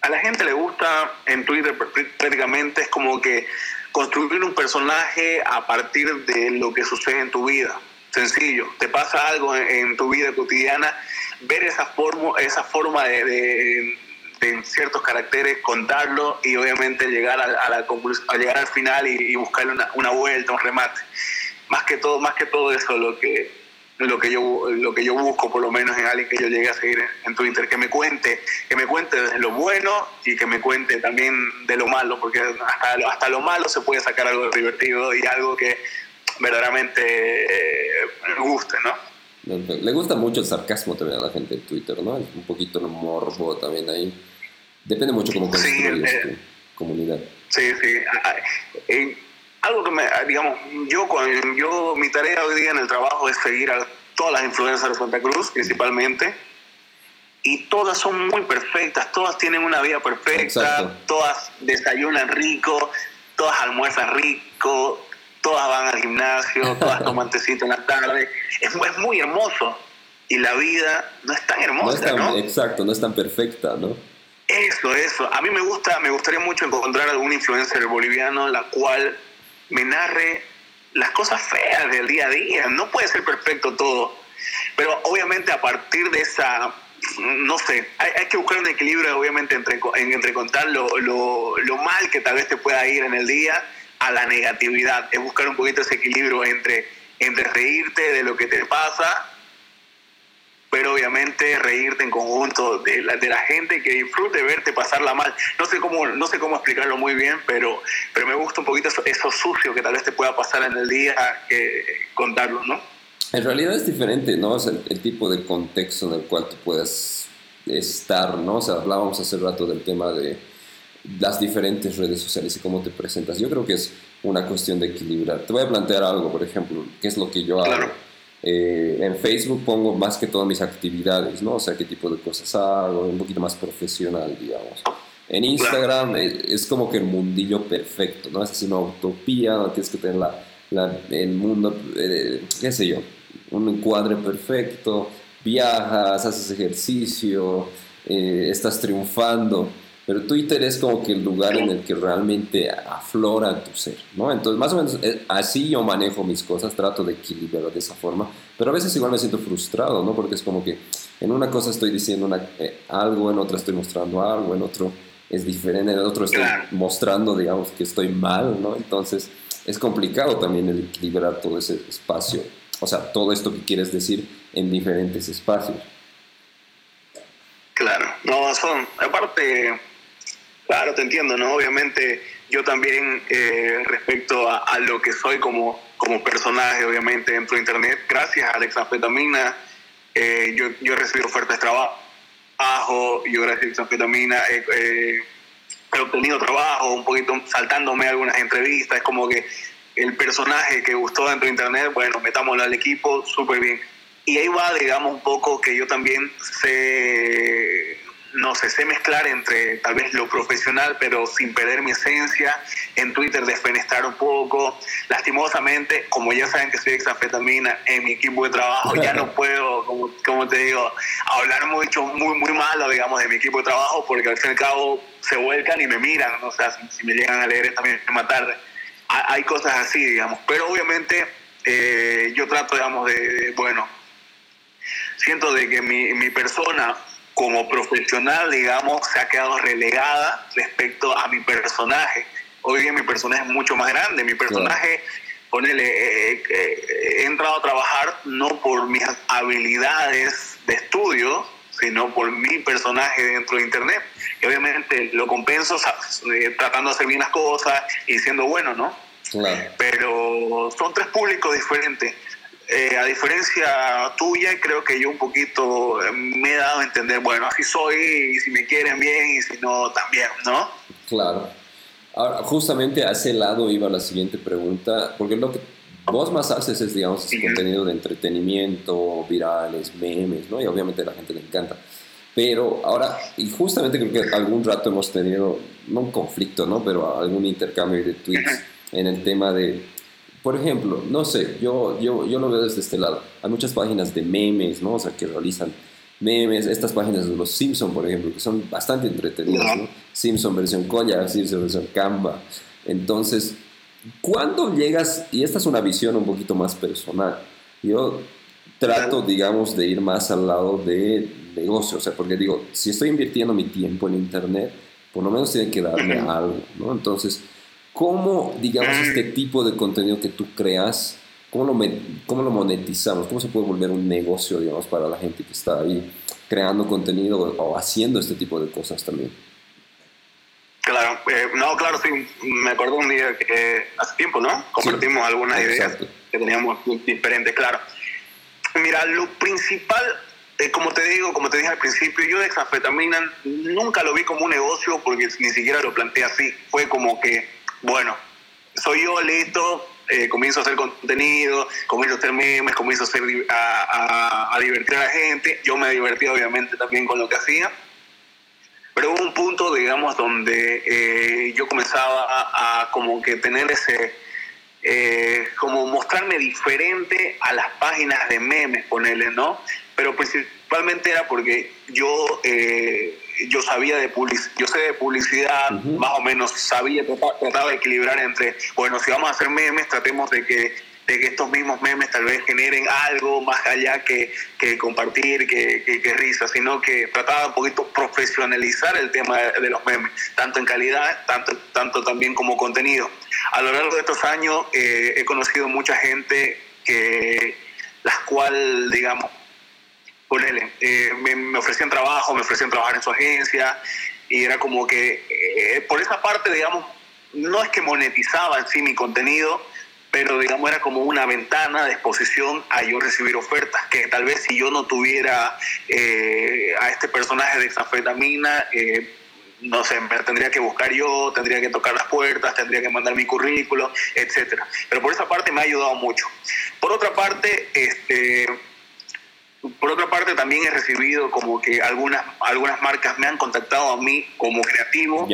C: a la gente le gusta en Twitter prácticamente es como que construir un personaje a partir de lo que sucede en tu vida. Sencillo, te pasa algo en, tu vida cotidiana, ver esa forma, esa forma de, ciertos caracteres, contarlo y obviamente llegar a, la, a llegar al final y, y buscarle una, una, vuelta, un remate. Más que todo, más que todo eso lo que lo que yo lo que yo busco por lo menos en alguien que yo llegue a seguir en, Twitter que me cuente que me cuente de lo bueno y que me cuente también de lo malo porque hasta, hasta lo malo se puede sacar algo divertido y algo que verdaderamente eh, guste no
B: le gusta mucho el sarcasmo también a la gente de Twitter no un poquito el morbo también ahí. Depende mucho cómo construyes sí, eh, tu comunidad.
C: sí sí algo que me, digamos, yo, yo, mi tarea hoy día en el trabajo es seguir a todas las influencias de Santa Cruz, principalmente, y todas son muy perfectas, todas tienen una vida perfecta, todas desayunan rico, todas almuerzan rico, todas van al gimnasio, todas toman tecito en la tarde. Es, es, muy hermoso. Y la vida no es tan hermosa,
B: ¿no? Exacto, no es tan perfecta, ¿no?
C: Eso, eso. A mí me gusta, me gustaría mucho encontrar algún influencer boliviano la cual me narre las cosas feas del día a día. No puede ser perfecto todo, pero obviamente a partir de esa, no sé, hay, que buscar un equilibrio obviamente entre, entre contar lo, lo, mal que tal vez te pueda ir en el día a la negatividad. Es buscar un poquito ese equilibrio entre, entre reírte de lo que te pasa pero obviamente reírte en conjunto de la, de la gente que disfrute verte pasarla mal. No sé cómo no sé cómo explicarlo muy bien, pero pero me gusta un poquito eso, sucio que tal vez te pueda pasar en el día que contarlo, ¿no?
B: En realidad es diferente, ¿no? Es el, tipo de contexto en el cual tú puedes estar, ¿no? O sea, hablábamos hace rato del tema de las diferentes redes sociales y cómo te presentas. Yo creo que es una cuestión de equilibrar. Te voy a plantear algo, por ejemplo, qué es lo que yo hago. Eh, en Facebook pongo más que todas mis actividades, ¿no? O sea, qué tipo de cosas hago, un poquito más profesional, digamos. En Instagram eh, es, como que el mundillo perfecto, ¿no? Es una utopía, ¿no? tienes que tener la, el mundo, eh, qué sé yo, un encuadre perfecto, viajas, haces ejercicio, estás triunfando. Pero Twitter es como que el lugar en el que realmente aflora tu ser, ¿no? Entonces, más o menos eh, así yo manejo mis cosas, trato de equilibrarlo de esa forma, pero a veces igual me siento frustrado, ¿no? Porque es como que en una cosa estoy diciendo eh, algo, en otra estoy mostrando algo, en otro es diferente, en otro estoy mostrando, digamos, que estoy mal, ¿no? Entonces, es complicado también el equilibrar todo ese espacio, o sea, todo esto que quieres decir en diferentes espacios.
C: Claro, no, son, aparte Claro, te entiendo, ¿no? Obviamente yo también eh, respecto a, lo que soy como, como personaje, obviamente dentro de Internet, gracias a la exanfetamina, eh, yo, yo he recibido ofertas de trabajo, yo gracias a la exanfetamina he obtenido trabajo, un poquito saltándome algunas entrevistas, es como que el personaje que gustó dentro de Internet, bueno, metámoslo al equipo, súper bien. Y ahí va, digamos, un poco que yo también sé no sé, sé mezclar entre tal vez lo profesional, pero sin perder mi esencia. En Twitter desfenestrar un poco. Lastimosamente, como ya saben que soy exafetamina en mi equipo de trabajo, ya no puedo, como, como, te digo, hablar mucho, muy, muy malo, digamos, de mi equipo de trabajo, porque al fin y al cabo se vuelcan y me miran, o sea, si, me llegan a leer esta misma tarde. Hay cosas así, digamos, pero obviamente eh, yo trato, digamos, de, bueno, siento de que mi, mi persona como profesional, digamos, se ha quedado relegada respecto a mi personaje. Hoy día mi personaje es mucho más grande. Mi personaje, ponele, eh, eh, eh, he entrado a trabajar no por mis habilidades de estudio, sino por mi personaje dentro de Internet. Y obviamente lo compenso eh, tratando de hacer bien las cosas y siendo bueno, ¿no? Claro. Pero son tres públicos diferentes. Eh, a diferencia tuya, creo que yo un poquito eh, me he dado a entender, bueno, así soy, y si me quieren bien, y si no, también, ¿no?
B: Claro. Ahora, justamente a ese lado iba la siguiente pregunta, porque lo que vos más haces es, digamos, contenido de entretenimiento, virales, memes, ¿no? Y obviamente a la gente le encanta. Pero ahora, y justamente creo que algún rato hemos tenido, no un conflicto, ¿no? Pero algún intercambio de tweets en el tema de por ejemplo, no sé, yo, yo, yo lo veo desde este lado. Hay muchas páginas de memes, ¿no? O sea, que realizan memes, estas páginas de los Simpson, por ejemplo, que son bastante entretenidas, ¿no? Simpson versión Koya, Simpson versión Canva. Entonces, ¿cuándo llegas? Y esta es una visión un poquito más personal. Yo trato, digamos, de ir más al lado de negocio, o sea, porque digo, si estoy invirtiendo mi tiempo en Internet, por lo menos tiene que darme algo, ¿no? Entonces, ¿Cómo, digamos, este tipo de contenido que tú creas, cómo lo, cómo lo monetizamos? ¿Cómo se puede volver un negocio, digamos, para la gente que está ahí creando contenido o haciendo este tipo de cosas también?
C: Claro, eh, no, claro, sí, me acuerdo un día que hace tiempo, ¿no? Compartimos algunas ideas que teníamos diferentes, claro. Mira, lo principal, eh, como te digo, como te dije al principio, yo de exanfetamina nunca lo vi como un negocio porque ni siquiera lo planteé así. Fue como que bueno, soy yo, listo, eh, comienzo a hacer contenido, comienzo a hacer memes, comienzo a, hacer, a, divertir a la gente. Yo me divertí obviamente también con lo que hacía. Pero hubo un punto, digamos, donde eh, yo comenzaba a, como que tener ese, eh, como mostrarme diferente a las páginas de memes, ponerle, ¿no? Pero principalmente era porque yo yo sabía de publicidad, yo sé de publicidad, más o menos sabía, trataba, de equilibrar entre, bueno, si vamos a hacer memes, tratemos de que, de que estos mismos memes tal vez generen algo más allá que, que compartir, que, que, risa, sino que trataba un poquito profesionalizar el tema de, los memes, tanto en calidad, tanto, tanto también como contenido. A lo largo de estos años eh, he conocido mucha gente que las cual, digamos, ponele, eh, me, ofrecían trabajo, me ofrecían trabajar en su agencia y era como que eh, por esa parte, digamos, no es que monetizaba en sí mi contenido, pero digamos era como una ventana de exposición a yo recibir ofertas, que tal vez si yo no tuviera eh, a este personaje de exanfetamina, no sé, me tendría que buscar yo, tendría que tocar las puertas, tendría que mandar mi currículo, etcétera. Pero por esa parte me ha ayudado mucho. Por otra parte, este por otra parte, también he recibido como que algunas, algunas marcas me han contactado a mí como creativo,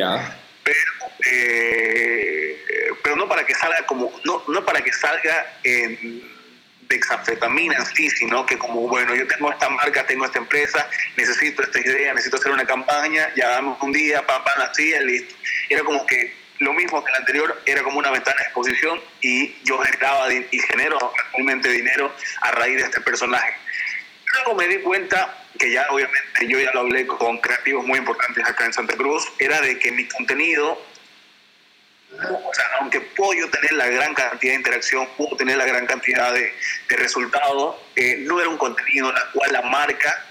C: pero eh, pero no para que salga como no, no para que salga de exanfetamina en sí, sino que como bueno, yo tengo esta marca, tengo esta empresa, necesito esta idea, necesito hacer una campaña, ya damos un día, papá, así, listo. Era como que lo mismo que el anterior, era como una ventana de exposición y yo generaba y genero actualmente dinero a raíz de este personaje. Luego me di cuenta que ya obviamente yo ya lo hablé con creativos muy importantes acá en Santa Cruz, era de que mi contenido, o sea, aunque puedo yo tener la gran cantidad de interacción, puedo tener la gran cantidad de, de resultados, eh, no era un contenido en el cual la marca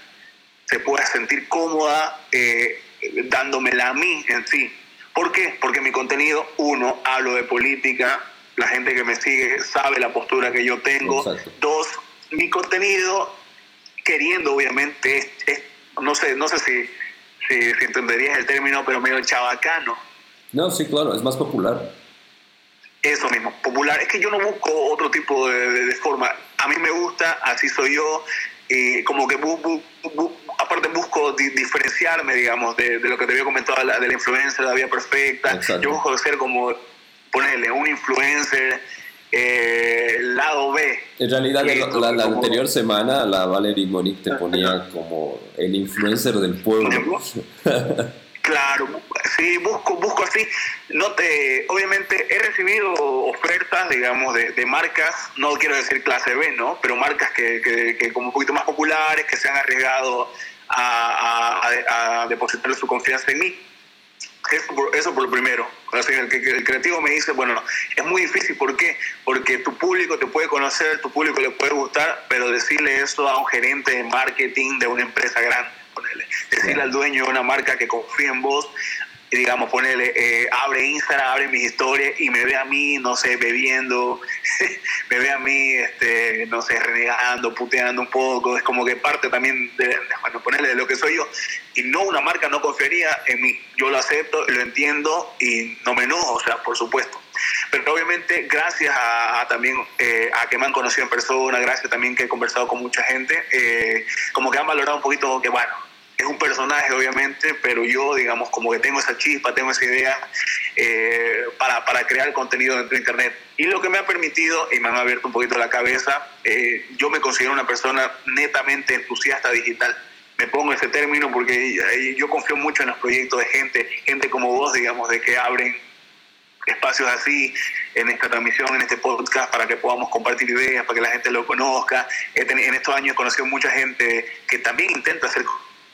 C: se pueda sentir cómoda eh, dándomela a mí en sí. ¿Por qué? Porque mi contenido, uno, hablo de política, la gente que me sigue sabe la postura que yo tengo. Dos, mi contenido queriendo, obviamente, no sé, no sé si, si, entenderías el término, pero medio chabacano.
B: No, sí, claro, es más popular.
C: Eso mismo, popular. Es que yo no busco otro tipo de, forma. A mí me gusta, así soy yo, y como que aparte busco diferenciarme, digamos, de, lo que te había comentado de la, de la influencia, la vida perfecta. Yo busco ser como, ponerle, un influencer eh, lado B.
B: En realidad, la, anterior semana la Valerie Monique te ponía como el influencer del pueblo.
C: Claro, sí, busco, busco así. No te, obviamente he recibido ofertas, digamos, de, marcas, no quiero decir clase B, ¿no? Pero marcas que, que, como un poquito más populares, que se han arriesgado a, a, a depositar su confianza en mí. Eso por, eso por lo primero. el, creativo me dice, bueno, es muy difícil. ¿Por qué? Porque tu público te puede conocer, tu público le puede gustar, pero decirle eso a un gerente de marketing de una empresa grande. Ponele. Decirle al dueño de una marca que confía en vos, digamos, ponerle, eh, abre Instagram, abre mis historias y me ve a mí, no sé, bebiendo, me ve a mí, este, no sé, renegando, puteando un poco, es como que parte también de, bueno, ponerle de lo que soy yo. Y no, una marca no confiaría en mí, yo lo acepto, lo entiendo y no me enojo, o sea, por supuesto. Pero obviamente gracias a, también eh, a que me han conocido en persona, gracias también que he conversado con mucha gente, eh, como que han valorado un poquito que, bueno, es un personaje obviamente, pero yo digamos como que tengo esa chispa, tengo esa idea eh, para, para, crear contenido dentro de Internet. Y lo que me ha permitido, y me ha abierto un poquito la cabeza, eh, yo me considero una persona netamente entusiasta digital. Me pongo ese término porque yo confío mucho en los proyectos de gente, gente como vos, digamos, de que abren espacios así en esta transmisión, en este podcast, para que podamos compartir ideas, para que la gente lo conozca. En estos años he conocido mucha gente que también intenta hacer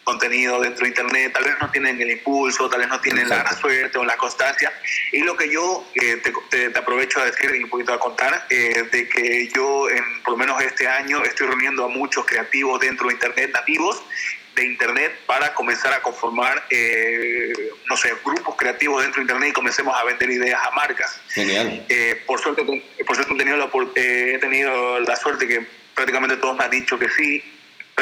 C: contenido dentro de Internet, tal vez no tienen el impulso, tal vez no tienen la suerte o la constancia. Y lo que yo eh, te, aprovecho a decir y un poquito a contar, eh, de que yo en, por lo menos este año estoy reuniendo a muchos creativos dentro de Internet, nativos de Internet, para comenzar a conformar, eh, no sé, grupos creativos dentro de Internet y comencemos a vender ideas a marcas.
B: Genial.
C: por suerte, por suerte he, tenido la, he tenido la suerte que prácticamente todos me han dicho que sí,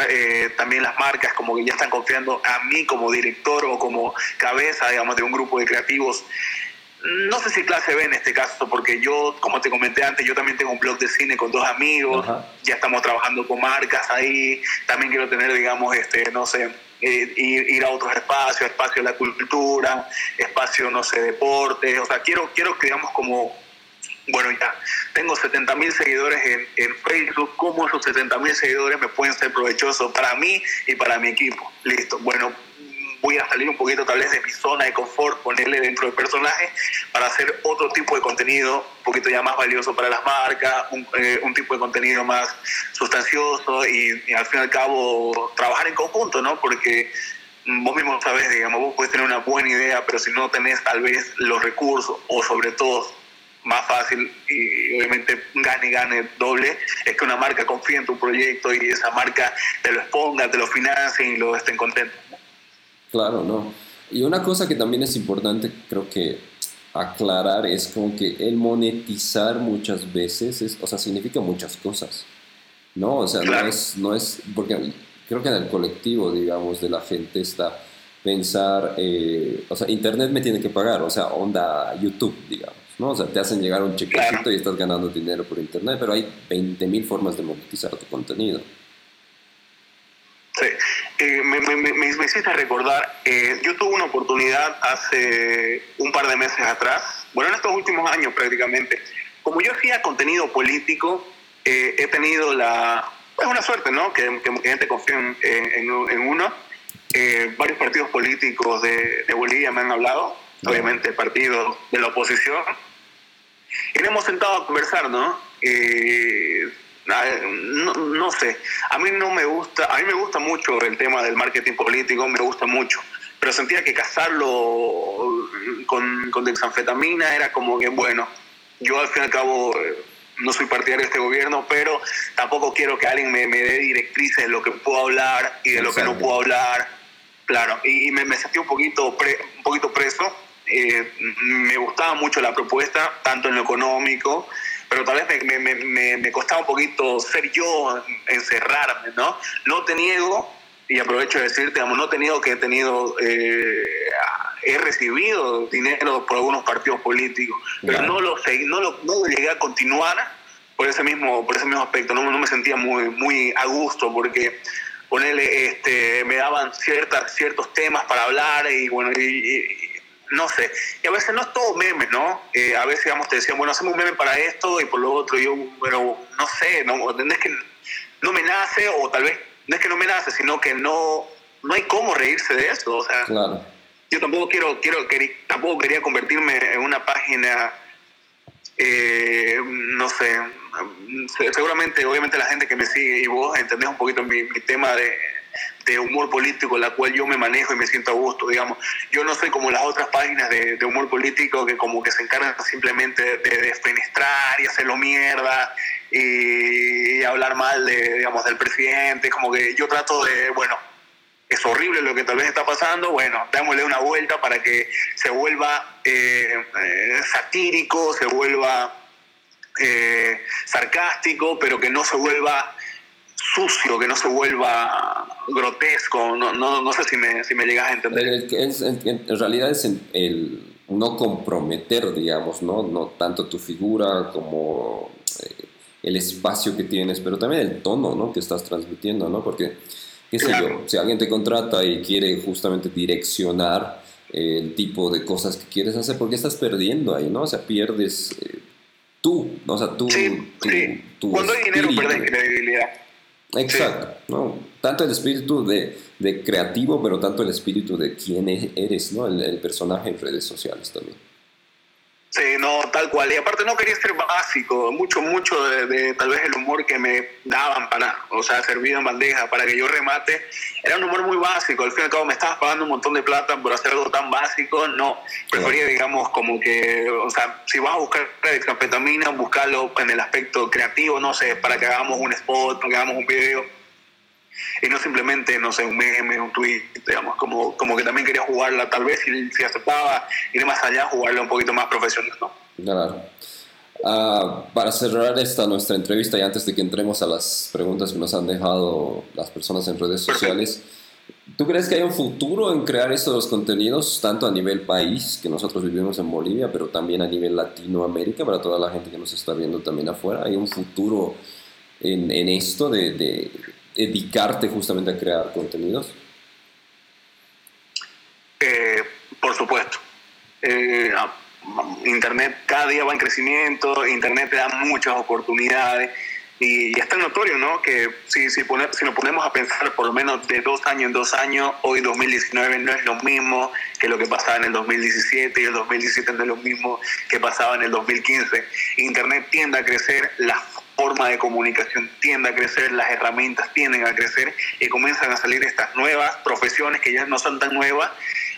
C: eh, también las marcas como que ya están confiando a mí como director o como cabeza, digamos, de un grupo de creativos. No sé si clase B en este caso, porque yo, como te comenté antes, yo también tengo un blog de cine con dos amigos, ya estamos trabajando con marcas ahí, también quiero tener, digamos, este, no sé, eh, ir, ir, a otros espacios, espacio de la cultura, espacio, no sé, deportes, o sea, quiero, quiero digamos, como bueno, ya tengo 70 mil seguidores en, en, Facebook. ¿Cómo esos 70 mil seguidores me pueden ser provechosos para mí y para mi equipo? Listo. Bueno, voy a salir un poquito tal vez de mi zona de confort, ponerle dentro del personaje para hacer otro tipo de contenido, un poquito ya más valioso para las marcas, un, eh, tipo de contenido más sustancioso y, y, al fin y al cabo trabajar en conjunto, ¿no? Porque vos mismo sabes, digamos, vos puedes tener una buena idea, pero si no tenés tal vez los recursos o sobre todo más fácil y obviamente gane y gane doble es que una marca confíe en tu proyecto y esa marca te lo exponga, te lo financie y lo estén contentos.
B: Claro, no. Y una cosa que también es importante, creo que aclarar es como que el monetizar muchas veces, es, o sea, significa muchas cosas, ¿no? O sea, no, es, no es, porque creo que en el colectivo, digamos, de la gente está pensar, eh, o sea, Internet me tiene que pagar, o sea, onda YouTube, digamos. ¿No? O sea, te hacen llegar un chequecito y estás ganando dinero por internet, pero hay 20.000 formas de monetizar tu contenido.
C: Sí, eh, me, me, me, hiciste recordar, eh, yo tuve una oportunidad hace un par de meses atrás, bueno, en estos últimos años prácticamente, como yo hacía contenido político, eh, he tenido la, es una suerte, ¿no? Que, que gente confíe en, en, uno. varios partidos políticos de, de Bolivia me han hablado, obviamente partidos de la oposición, y nos hemos sentado a conversar, ¿no? Eh, no, no, sé, a mí no me gusta, a mí me gusta mucho el tema del marketing político, me gusta mucho, pero sentía que casarlo con, con dexanfetamina era como que, bueno, yo al fin y al cabo eh, no soy partidario de este gobierno, pero tampoco quiero que alguien me, me dé directrices de lo que puedo hablar y de lo que no puedo hablar, claro, y, me, me, sentí un poquito, un poquito preso eh, me gustaba mucho la propuesta, tanto en lo económico, pero tal vez me, me, me, costaba un poquito ser yo, encerrarme, ¿no? No te niego, y aprovecho de decirte, digamos, no te niego que he tenido, eh, he recibido dinero por algunos partidos políticos, pero no lo, no lo, no llegué a continuar por ese mismo, por ese mismo aspecto, no, no me sentía muy, muy a gusto porque ponerle, este, me daban ciertas, ciertos temas para hablar y bueno, y, no sé. Y a veces no es todo meme, ¿no? Eh, a veces, digamos, te decían, bueno, hacemos un meme para esto y por lo otro. yo, bueno, no sé, no, es que no me nace o tal vez no es que no me nace, sino que no, no hay cómo reírse de eso. O sea, yo tampoco quiero, quiero, tampoco quería convertirme en una página, eh, no sé, seguramente, obviamente la gente que me sigue y vos entendés un poquito mi tema de de humor político la cual yo me manejo y me siento a gusto, digamos. Yo no soy como las otras páginas de, humor político que como que se encargan simplemente de desfenestrar y hacerlo mierda y, hablar mal de, digamos, del presidente, como que yo trato de, bueno, es horrible lo que tal vez está pasando, bueno, démosle una vuelta para que se vuelva eh, eh, satírico, se vuelva eh, sarcástico, pero que no se vuelva sucio, que no se vuelva grotesco, no, no, no sé si me, si me llegas a entender.
B: en realidad es el no comprometer, digamos, ¿no? no tanto tu figura como el espacio que tienes, pero también el tono ¿no? que estás transmitiendo, ¿no? porque qué sé yo, si alguien te contrata y quiere justamente direccionar eh, el tipo de cosas que quieres hacer, porque estás perdiendo ahí, ¿no? O sea, pierdes eh, tú, o sea, tú,
C: sí, sí. Cuando hay dinero pierdes credibilidad.
B: Exacto, ¿no? Tanto el espíritu de, de, creativo, pero tanto el espíritu de quién eres, ¿no? El, el personaje en redes sociales también.
C: Sí, no, tal cual. Y aparte no quería ser básico, mucho, mucho de, tal vez el humor que me daban para, o sea, servido en bandeja para que yo remate, era un humor muy básico. Al fin y al cabo me estabas pagando un montón de plata por hacer algo tan básico. No, prefería, digamos, como que, o sea, si vas a buscar anfetamina, buscarlo en el aspecto creativo, no sé, para que hagamos un spot, para que hagamos un video y no simplemente, no sé, un meme, un tweet, digamos, como, como que también quería jugarla, tal vez si, si aceptaba ir más allá, jugarla un poquito más profesional, ¿no?
B: Claro. Ah, para cerrar esta nuestra entrevista y antes de que entremos a las preguntas que nos han dejado las personas en redes sociales, ¿tú crees que hay un futuro en crear estos contenidos, tanto a nivel país, que nosotros vivimos en Bolivia, pero también a nivel Latinoamérica, para toda la gente que nos está viendo también afuera? ¿Hay un futuro en, en esto de, de dedicarte justamente a crear contenidos?
C: Eh, por supuesto. Eh, Internet cada día va en crecimiento, Internet te da muchas oportunidades y, es tan notorio, ¿no? Que si, si, si nos ponemos a pensar por lo menos de dos años en dos años, hoy 2019 no es lo mismo que lo que pasaba en el 2017 y el 2017 no es lo mismo que pasaba en el 2015. Internet tiende a crecer, las forma de comunicación tiende a crecer, las herramientas tienden a crecer y comienzan a salir estas nuevas profesiones que ya no son tan nuevas,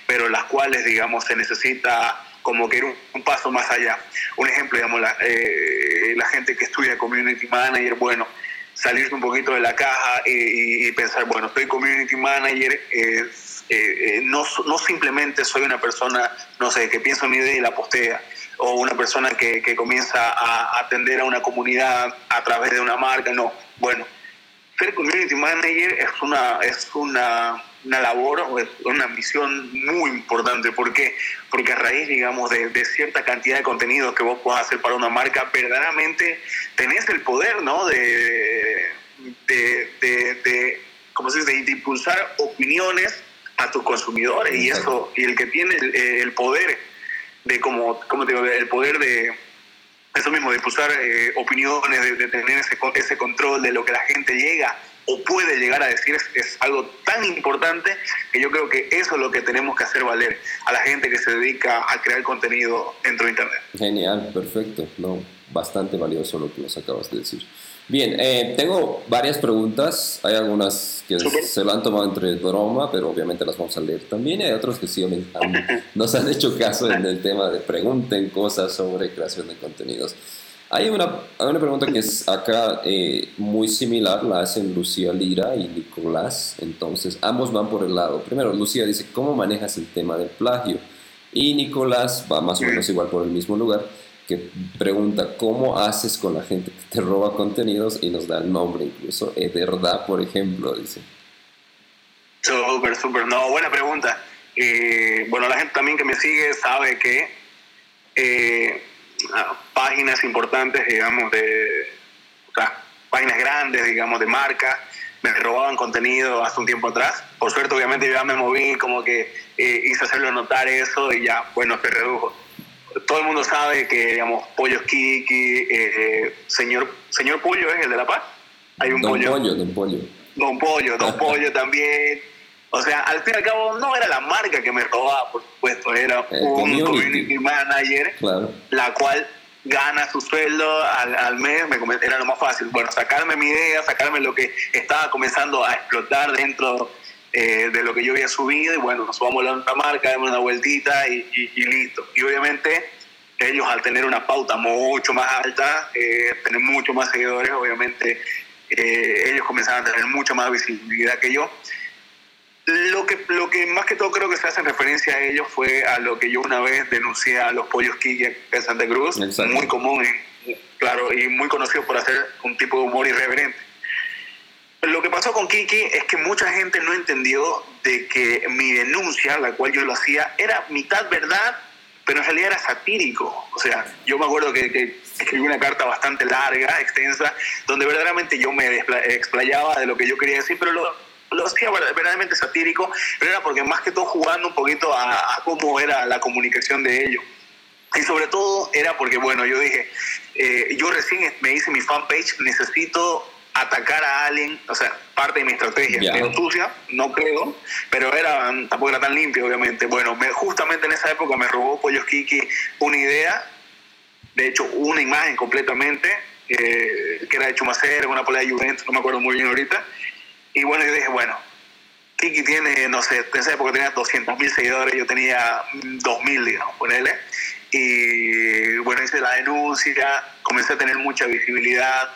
C: pero las cuales, digamos, se necesita como que ir un, paso más allá. Un ejemplo, digamos, la, eh, la, gente que estudia Community Manager, bueno, salirse un poquito de la caja y, pensar, bueno, soy Community Manager, eh, eh, no, no simplemente soy una persona, no sé, que piensa una idea y la postea, o una persona que, que comienza a atender a una comunidad a través de una marca, no. Bueno, ser community manager es una, es una, una labor, es una misión muy importante. ¿Por qué? Porque a raíz, digamos, de, de, cierta cantidad de contenidos que vos puedas hacer para una marca, verdaderamente tenés el poder, ¿no? De, de, de, de ¿cómo se dice? de impulsar opiniones a tus consumidores. Y eso, y el que tiene el, el poder de como, como digo, el poder de eso mismo, de impulsar eh, opiniones, de, tener ese, ese control de lo que la gente llega o puede llegar a decir es, algo tan importante que yo creo que eso es lo que tenemos que hacer valer a la gente que se dedica a crear contenido dentro de Internet.
B: Genial, perfecto, no, bastante valioso lo que nos acabas de decir. Bien, eh, tengo varias preguntas. Hay algunas que se lo han tomado entre broma, pero obviamente las vamos a leer también. Hay otros que sí nos han hecho caso en el tema de pregunten cosas sobre creación de contenidos. Hay una, hay una pregunta que es acá eh, muy similar, la hacen Lucía Lira y Nicolás. Entonces, ambos van por el lado. Primero, Lucía dice, ¿cómo manejas el tema del plagio? Y Nicolás va más o menos igual por el mismo lugar que pregunta cómo haces con la gente que te roba contenidos y nos da el nombre incluso. Es verdad, por ejemplo, dice.
C: Súper, súper. No, buena pregunta. Eh, bueno, la gente también que me sigue sabe que eh, ah, páginas importantes, digamos, de páginas grandes, digamos, de marca, me robaban contenido hace un tiempo atrás. Por suerte, obviamente, yo ya me moví, como que eh, hice hacerlo notar eso y ya, bueno, se redujo todo el mundo sabe que, digamos, Pollo Kiki, eh, señor, señor Pollo es el de La Paz.
B: Hay un don pollo. Don Pollo.
C: Don Pollo, Don Pollo también. O sea, al fin y al cabo no era la marca que me robaba, por supuesto, era un community, manager, la cual gana su sueldo al, al mes, me, era lo más fácil. Bueno, sacarme mi idea, sacarme lo que estaba comenzando a explotar dentro eh, de lo que yo había subido y bueno, nos vamos a la otra marca, damos una vueltita y, listo. Y obviamente ellos al tener una pauta mucho más alta, eh, tener mucho más seguidores, obviamente eh, ellos comenzaban a tener mucha más visibilidad que yo. Lo que, lo que más que todo creo que se hace referencia a ellos fue a lo que yo una vez denuncié a los pollos Kiki en Santa Cruz, muy común, claro, y muy conocido por hacer un tipo de humor irreverente. Lo que pasó con Kiki es que mucha gente no entendió de que mi denuncia, la cual yo lo hacía, era mitad verdad, pero en realidad era satírico. O sea, yo me acuerdo que, escribí una carta bastante larga, extensa, donde verdaderamente yo me explayaba de lo que yo quería decir, pero lo, lo hacía verdaderamente satírico, pero era porque más que todo jugando un poquito a, cómo era la comunicación de ellos. Y sobre todo era porque, bueno, yo dije, eh, yo recién me hice mi fanpage, necesito atacar a alguien, o sea, parte de mi estrategia, yeah. sucia, no creo, pero era, tampoco era tan limpio, obviamente. Bueno, me, justamente en esa época me robó Pollos Kiki una idea, de hecho, una imagen completamente, eh, que era de Chumacera, una polea de Juventus, no me acuerdo muy bien ahorita, y bueno, yo dije, bueno, Kiki tiene, no sé, en esa época tenía 200 mil seguidores, yo tenía 2 mil, digamos, ponele. Y bueno, hice la denuncia, comencé a tener mucha visibilidad.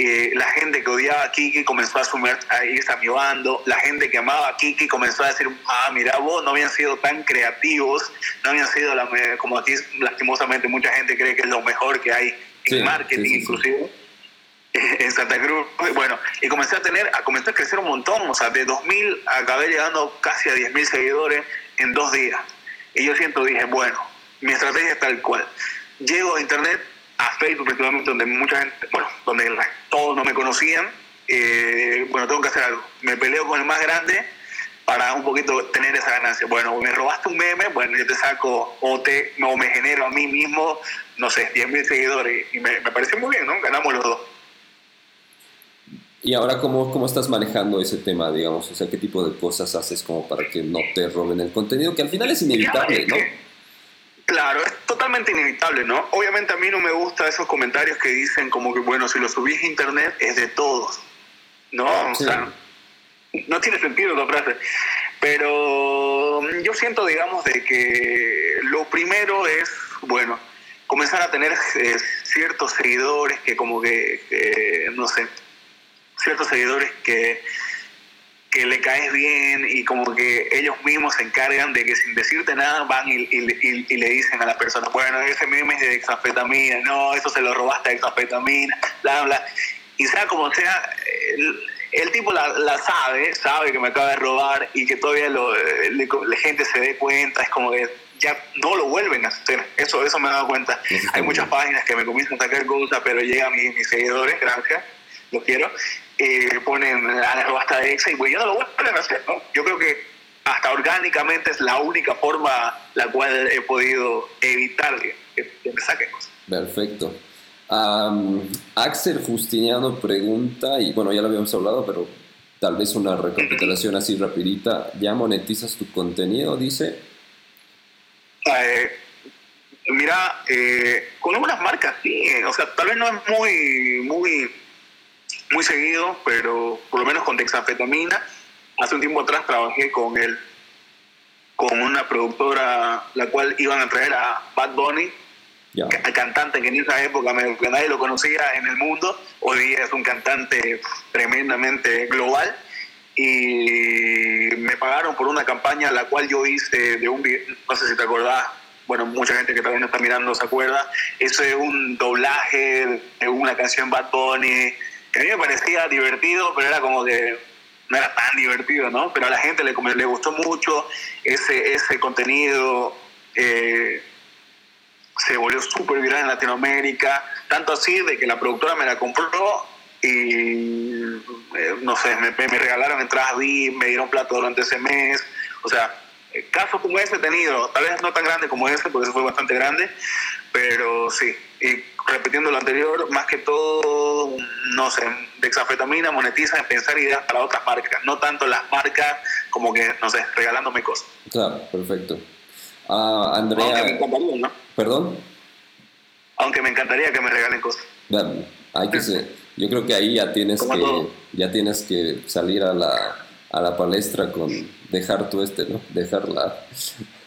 C: Eh, la gente que odiaba a Kiki comenzó a, sumir, a irse a mi bando. La gente que amaba a Kiki comenzó a decir, ah, mira, vos no habían sido tan creativos, no habían sido, la, como aquí lastimosamente mucha gente cree que es lo mejor que hay en marketing inclusive en Santa Cruz. Bueno, y comencé a tener, a comenzar a crecer un montón, o sea, de 2.000 acabé llegando casi a 10.000 seguidores en dos días. Y yo siento, dije, bueno, mi estrategia es tal cual. Llego a internet, a Facebook principalmente, donde mucha gente, bueno, donde todos no me conocían, eh, bueno, tengo que hacer algo. Me peleo con el más grande para un poquito tener esa ganancia. Bueno, me robaste un meme, bueno, yo te saco o, te, o me genero a mí mismo, no sé, 10.000 seguidores. Y me, me parece muy bien, ¿no? Ganamos los dos.
B: Y ahora, ¿cómo, ¿cómo estás manejando ese tema, digamos? O sea, ¿qué tipo de cosas haces como para que no te roben el contenido? Que al final es inevitable, ¿no?
C: Claro, es totalmente inevitable, ¿no? Obviamente a mí no me gustan esos comentarios que dicen como que, bueno, si lo subís a internet es de todos, ¿no? O sea, no tiene sentido la frase. Pero yo siento, digamos, de que lo primero es, bueno, comenzar a tener eh, ciertos seguidores que como que, no sé, ciertos seguidores que, que le caes bien y como que ellos mismos se encargan de que sin decirte nada van y, y, le dicen a la persona, bueno, ese meme es de exafetamina, no, eso se lo robaste de exafetamina, bla, bla. Y sea como sea, el, tipo la, la, sabe, sabe que me acaba de robar y que todavía lo, la gente se dé cuenta, es como que ya no lo vuelven a hacer. Eso, eso me he dado cuenta. Hay muchas páginas que me comienzan a sacar cosas, pero llegan mis, mis seguidores, gracias, los quiero, eh, ponen a la robasta de exa y pues yo no lo vuelven a hacer, ¿no? Yo creo que hasta orgánicamente es la única forma la cual he podido evitar que, me saquen cosas.
B: Perfecto. Axel Justiniano pregunta, y bueno, ya lo habíamos hablado, pero tal vez una recapitulación así rapidita. ¿Ya monetizas tu contenido? Dice.
C: Eh, mira, eh, con algunas marcas sí, o sea, tal vez no es muy, muy muy seguido, pero por lo menos con dexanfetamina. Hace un tiempo atrás trabajé con él, con una productora, la cual iban a traer a Bad Bunny, el cantante que en esa época que nadie lo conocía en el mundo, hoy día es un cantante tremendamente global. Y me pagaron por una campaña la cual yo hice de un no sé si te acordás, bueno, mucha gente que también está mirando se acuerda, eso es un doblaje de una canción Bad Bunny, que a mí me parecía divertido, pero era como que no era tan divertido, ¿no? Pero a la gente le, le gustó mucho ese, ese contenido, eh, se volvió súper viral en Latinoamérica, tanto así de que la productora me la compró y, eh, no sé, me, me regalaron entradas VIP, me dieron plato durante ese mes, o sea, casos como ese he tenido, tal vez no tan grande como ese, porque ese fue bastante grande, pero sí, y repitiendo lo anterior, más que todo, no sé, dexafetamina monetiza en pensar ideas para otras marcas, no tanto las marcas como que, no sé, regalándome cosas.
B: Claro, perfecto. Uh, Andrea...
C: Aunque me encantaría, ¿no?
B: ¿Perdón?
C: Aunque me encantaría que me regalen cosas.
B: hay que ser, yo creo que ahí ya tienes que, ya tienes que salir a la, a la palestra con dejar tu este, ¿no? Dejar la...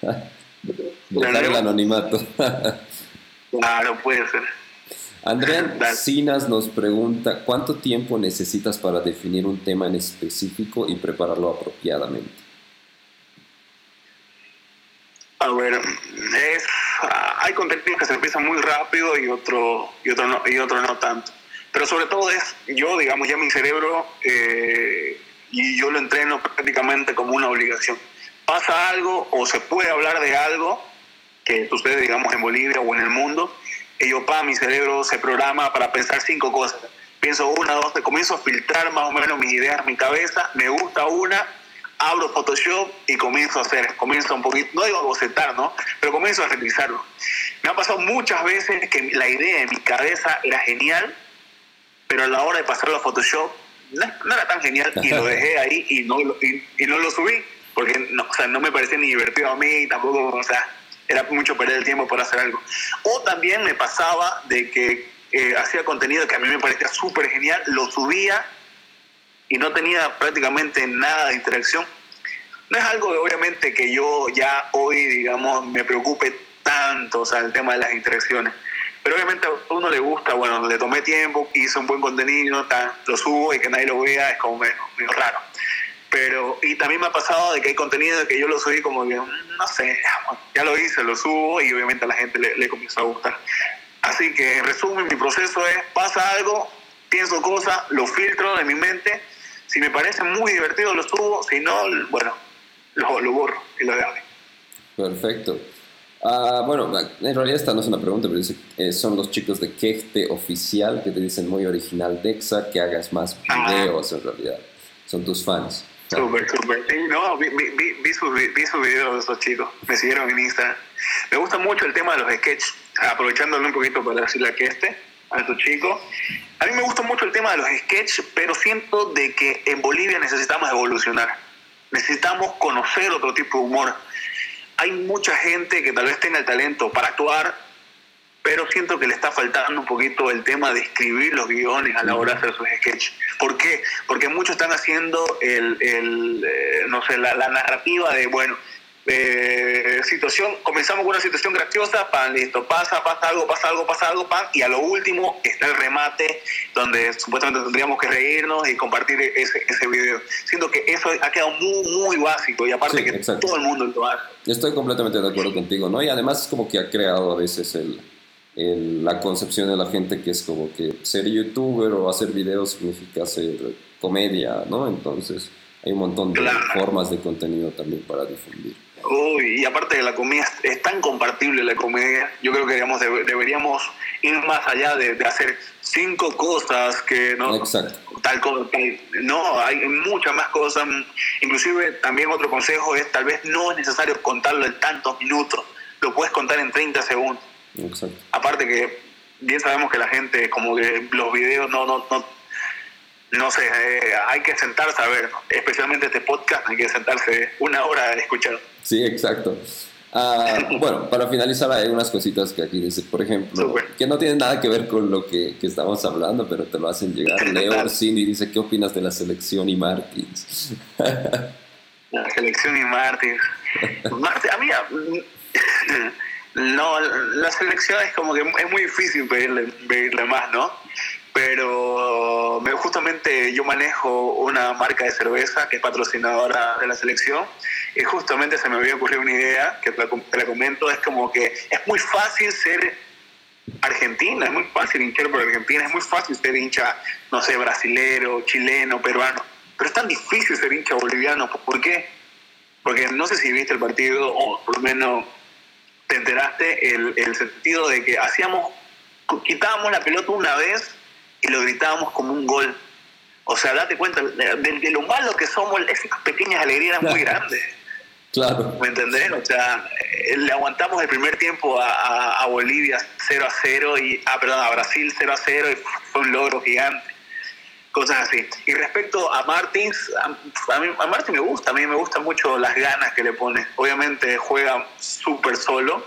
B: dejar el anonimato.
C: Claro, puede ser.
B: Andrea Sinas nos pregunta, ¿cuánto tiempo necesitas para definir un tema en específico y prepararlo apropiadamente?
C: A ver, es, hay contenidos que se empiezan muy rápido y otro, y otro, no, y otro no tanto. Pero sobre todo es, yo, digamos, ya mi cerebro, eh, y yo lo entreno prácticamente como una obligación. Pasa algo o se puede hablar de algo que sucede, digamos, en Bolivia o en el mundo, y yo, pa, mi cerebro se programa para pensar cinco cosas. Pienso una, dos, comienzo a filtrar más o menos mis ideas mi cabeza, me gusta una, abro Photoshop y comienzo a hacer, comienzo un poquito, no digo a bocetar, ¿no? Pero comienzo a realizarlo. Me ha pasado muchas veces que la idea en mi cabeza era genial, pero a la hora de pasarlo a Photoshop no, era tan genial y lo dejé ahí y no, y, no lo subí, porque no, o sea, no me parecía ni divertido a mí, tampoco, o sea, era mucho perder el tiempo por hacer algo. O también me pasaba de que eh, hacía contenido que a mí me parecía súper genial, lo subía y no tenía prácticamente nada de interacción. No es algo obviamente que yo ya hoy, digamos, me preocupe tanto, o sea, el tema de las interacciones. Pero obviamente a uno le gusta, bueno, le tomé tiempo, hice un buen contenido, lo subo y que nadie lo vea es como medio, raro. Pero, y también me ha pasado de que hay contenido que yo lo subí como que, mm, no sé, ya lo hice, lo subo y obviamente a la gente le, le comenzó a gustar. Así que en resumen, mi proceso es, pasa algo, pienso cosas, lo filtro de mi mente si me parece muy divertido, lo subo. Si no, bueno, lo, lo borro y lo dejo.
B: Perfecto. Uh, bueno, en realidad esta no es una pregunta, pero dice, eh, son los chicos de Quechte Oficial que te dicen muy original Dexa, que hagas más ah. videos en realidad. Son tus fans.
C: Súper, súper. no, vi, vi, vi, vi sus su videos esos chicos. Me siguieron en Instagram. Me gusta mucho el tema de los sketches, aprovechándolo un poquito para decirle a Queste, a estos chicos. A mí me gusta mucho el tema de los sketches, pero siento de que en Bolivia necesitamos evolucionar. Necesitamos conocer otro tipo de humor. Hay mucha gente que tal vez tenga el talento para actuar, pero siento que le está faltando un poquito el tema de escribir los guiones a la hora de hacer sus sketches. ¿Por qué? Porque muchos están haciendo el, el eh, no sé, la, la narrativa de, bueno, eh, situación, comenzamos con una situación graciosa, pan, listo, pasa, pasa algo, pasa algo, pasa algo, pan, y a lo último está el remate donde supuestamente tendríamos que reírnos y compartir ese, ese video. Siento que eso ha quedado muy, muy básico y aparte que todo el mundo lo hace.
B: Estoy completamente de acuerdo contigo, ¿no? Y además es como que ha creado a veces el, la concepción de la gente que es como que ser youtuber o hacer videos significa hacer comedia, ¿no? Entonces hay un montón de formas de contenido también para difundir.
C: Uy, y aparte de la comedia, es tan compartible la comedia, yo creo que digamos, deberíamos ir más allá de, hacer cinco cosas que no
B: Exacto.
C: tal como no hay muchas más cosas inclusive también otro consejo es tal vez no es necesario contarlo en tantos minutos lo puedes contar en 30 segundos
B: Exacto.
C: aparte que bien sabemos que la gente como que los videos no no no no sé, eh, hay que sentarse a ver, especialmente este podcast, hay que sentarse una hora a escuchar.
B: Sí, exacto. Ah, bueno, para finalizar hay unas cositas que aquí dice, por ejemplo, que no tienen nada que ver con lo que, que estamos hablando, pero te lo hacen llegar. Leo Orsini dice, ¿qué opinas de la selección y Martins?
C: la selección y Martins. a mí, no, la selección es como que es muy difícil pedirle, pedirle más, ¿no? pero me, justamente yo manejo una marca de cerveza que es patrocinadora de la selección y justamente se me había ocurrido una idea que te la, comento, es como que es muy fácil ser argentina, es muy fácil hinchar por Argentina, es muy fácil ser hincha, no sé, brasilero, chileno, peruano, pero es tan difícil ser hincha boliviano, ¿por qué? Porque no sé si viste el partido o por lo menos te enteraste el, el sentido de que hacíamos, quitábamos la pelota una vez y lo gritábamos como un gol. O sea, date cuenta de, lo malo que somos, esas pequeñas alegrías muy grandes.
B: Claro.
C: ¿Me entendés? O sea, eh, le aguantamos el primer tiempo a, a, Bolivia 0 a 0 y, ah, perdón, a Brasil 0 a 0 y fue un logro gigante. Cosas así. Y respecto a Martins, a, mí, a Martins me gusta, a mí me gustan mucho las ganas que le pone. Obviamente juega súper solo,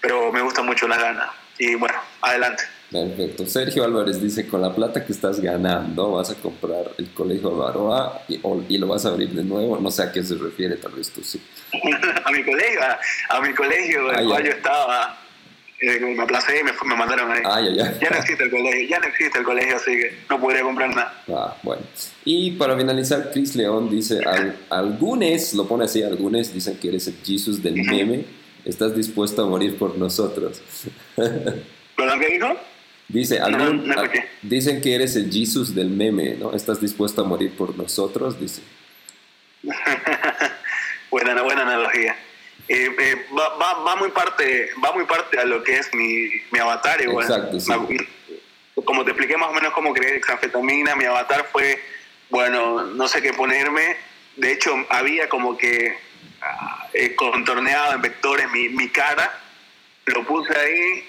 C: pero me gustan mucho las ganas. Y bueno, adelante.
B: Perfecto. Sergio Álvarez dice, con la plata que estás ganando vas a comprar el colegio Baroa y, y, lo vas a abrir de nuevo. No sé a qué se refiere, tal vez tú sí.
C: a mi colegio, a mi colegio en el cual yo estaba. Eh, me aplacé y me, me mandaron ahí.
B: Ah, ya, ya.
C: Ya no existe el colegio, ya no existe el colegio, así que no podría comprar nada.
B: Ah, bueno. Y para finalizar, Chris León dice, al, algunos, lo pone así, algunos dicen que eres el Jesus del meme, estás dispuesto a morir por nosotros.
C: ¿Perdón qué dijo?
B: Dice, algún-
C: no
B: dicen que eres el Jesus del meme, ¿no? ¿Estás dispuesto a morir por nosotros? Dice.
C: buena, buena analogía. Eh, eh, va, va, va muy parte va muy parte a lo que es mi, mi avatar igual.
B: Exacto, sí.
C: Me- como te expliqué más o menos cómo creé exanfetamina mi avatar fue bueno no sé qué ponerme de hecho había como que ah, eh, contorneado en vectores mi, mi cara lo puse ahí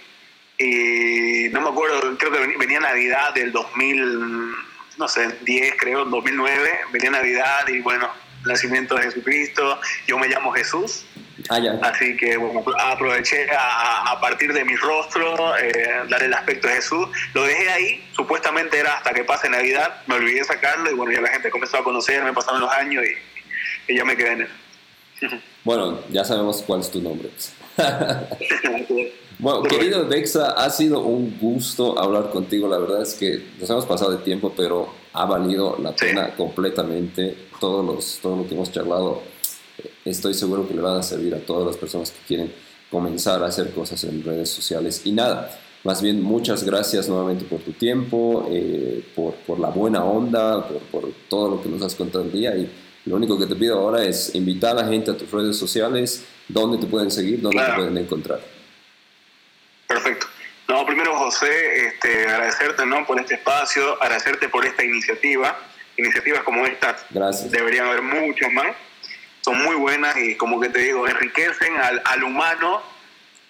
C: y no me acuerdo creo que ven- venía Navidad del 2000 no sé 10 creo 2009 venía Navidad y bueno nacimiento de Jesucristo yo me llamo Jesús
B: Ah, ya.
C: Así que bueno, aproveché a, a partir de mi rostro, eh, dar el aspecto de Jesús. Lo dejé ahí, supuestamente era hasta que pase Navidad. Me olvidé sacarlo y bueno, ya la gente comenzó a conocerme, pasaron los años y, y ya me quedé en él.
B: Bueno, ya sabemos cuál es tu nombre. Bueno, querido Dexa, ha sido un gusto hablar contigo. La verdad es que nos hemos pasado de tiempo, pero ha valido la
C: Sí.
B: pena completamente. Todos los, todo lo que hemos charlado, estoy seguro que le van a servir a todas las personas que quieren comenzar a hacer cosas en redes sociales. Y nada, más bien muchas gracias nuevamente por tu tiempo, eh, por, por la buena onda, por, por todo lo que nos has contado el día. Y lo único que te pido ahora es invitar a la gente a tus redes sociales, dónde te pueden seguir, dónde te
C: Claro.
B: pueden encontrar.
C: Perfecto. No, primero José, este, agradecerte ¿no? por este espacio, agradecerte por esta iniciativa. Iniciativas como esta
B: Gracias.
C: deberían haber muchas más. Son muy buenas y como que te digo, enriquecen al, al humano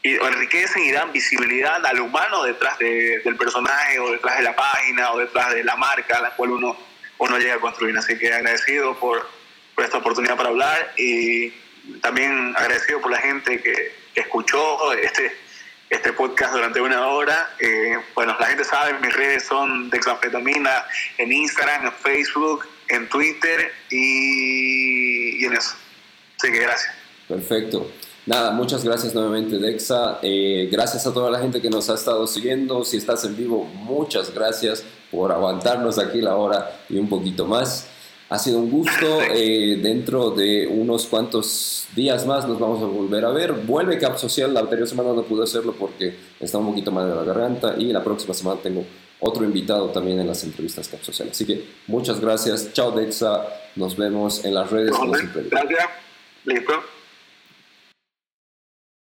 C: y enriquecen y dan visibilidad al humano detrás de- del personaje o detrás de la página o detrás de la marca a la cual uno, uno llega a construir. Así que agradecido por, por esta oportunidad para hablar y también agradecido por la gente que, escuchó este, este podcast durante una hora. Eh, bueno, la gente sabe, mis redes son de exanfetamina en Instagram, en Facebook, en Twitter y, y en eso. Así que gracias.
B: Perfecto. Nada, muchas gracias nuevamente Dexa. Eh, gracias a toda la gente que nos ha estado siguiendo. Si estás en vivo, muchas gracias por aguantarnos aquí la hora y un poquito más. Ha sido un gusto. Eh, dentro de unos cuantos días más nos vamos a volver a ver. Vuelve Cap Social. La anterior semana no pude hacerlo porque está un poquito mal de la garganta. Y la próxima semana tengo otro invitado también en las entrevistas Cap Social. Así que muchas gracias. Chao Dexa. Nos vemos en las redes. como siempre digo.
C: Gracias. Listo.